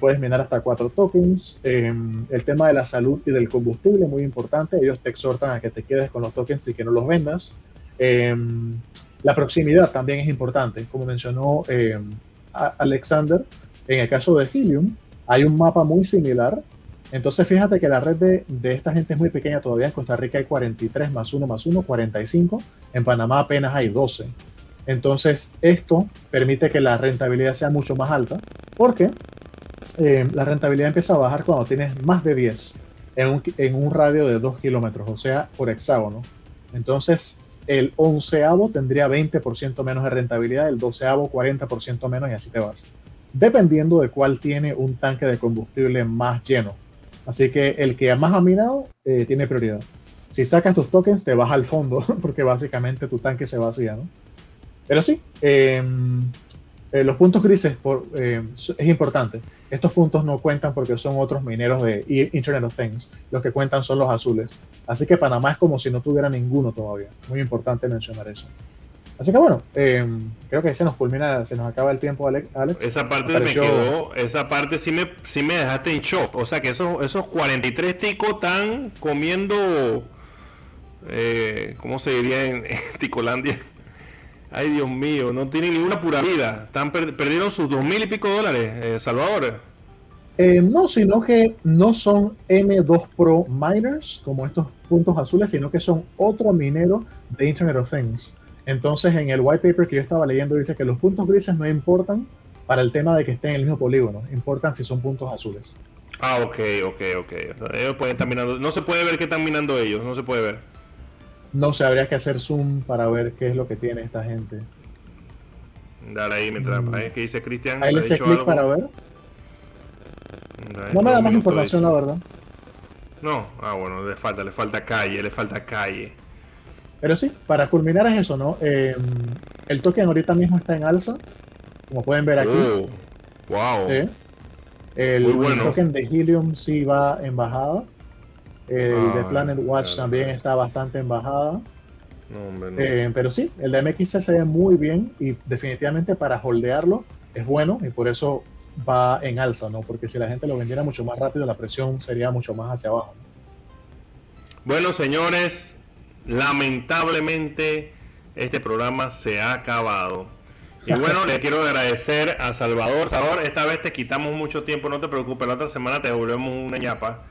puedes minar hasta 4 tokens. el tema de la salud y del combustible, muy importante, ellos te exhortan a que te quedes con los tokens y que no los vendas. la proximidad también es importante, como mencionó Alexander, en el caso de Helium, hay un mapa muy similar. Entonces, fíjate que la red de, esta gente es muy pequeña todavía. En Costa Rica hay 43 más 1 más 1, 45. En Panamá apenas hay 12. Entonces, esto permite que la rentabilidad sea mucho más alta, porque eh, la rentabilidad empieza a bajar cuando tienes más de 10 en un, en un radio de 2 kilómetros, o sea, por hexágono. Entonces, el onceavo tendría 20% menos de rentabilidad, el doceavo 40% menos y así te vas. Dependiendo de cuál tiene un tanque de combustible más lleno. Así que el que más ha minado eh, tiene prioridad. Si sacas tus tokens te vas al fondo porque básicamente tu tanque se vacía, ¿no? Pero sí, eh, eh, los puntos grises por, eh, es importante. Estos puntos no cuentan porque son otros mineros de Internet of Things. Los que cuentan son los azules. Así que Panamá es como si no tuviera ninguno todavía. Muy importante mencionar eso. Así que bueno, eh, creo que se nos culmina, se nos acaba el tiempo, Alex. Esa parte me, quedó, esa parte sí me, sí me dejaste en shock. O sea que esos, esos 43 ticos están comiendo, ¿cómo se diría en Ticolandia? Ay, Dios mío, no tienen ninguna pura vida. Están perdieron sus dos mil y pico dólares, eh, Salvador. Eh, no, sino que no son M2 Pro miners como estos puntos azules, sino que son otro minero de Internet of Things. Entonces, en el white paper que yo estaba leyendo, dice que los puntos grises no importan para el tema de que estén en el mismo polígono, importan si son puntos azules. Ah, ok, ok, ok. Ellos pueden estar minando. No se puede ver qué están minando ellos, no se puede ver. No sé, habría que hacer zoom para ver qué es lo que tiene esta gente. Dale ahí mientras mm. ahí que dice Cristian. Ahí le hice clic para ver. no me da más información, la verdad. No, ah bueno, le falta, le falta calle, le falta calle. Pero sí, para culminar es eso, ¿no? Eh, el token ahorita mismo está en alza, como pueden ver aquí. Oh, wow. El, token de Helium sí va en bajada. El de ah, Planet Watch también está bastante en bajada. Eh, pero sí, el de MXC se ve muy bien y definitivamente para holdearlo es bueno y por eso va en alza, ¿no? Porque si la gente lo vendiera mucho más rápido, la presión sería mucho más hacia abajo. Bueno, señores, lamentablemente este programa se ha acabado. Y bueno, le quiero agradecer a Salvador. Salvador, esta vez te quitamos mucho tiempo, no te preocupes, la otra semana te devolvemos una ñapa.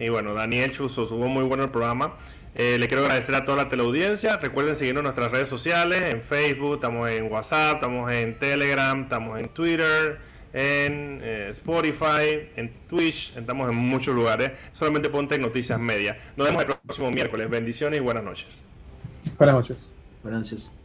Y bueno, Daniel Chuso, estuvo muy bueno el programa. Eh, le quiero agradecer a toda la teleaudiencia. Recuerden seguirnos en nuestras redes sociales, en Facebook, estamos en WhatsApp, estamos en Telegram, estamos en Twitter, en eh, Spotify, en Twitch, estamos en muchos lugares. Solamente ponte en Noticias Media. Nos vemos el próximo miércoles. Bendiciones y buenas noches. Buenas noches. Buenas noches.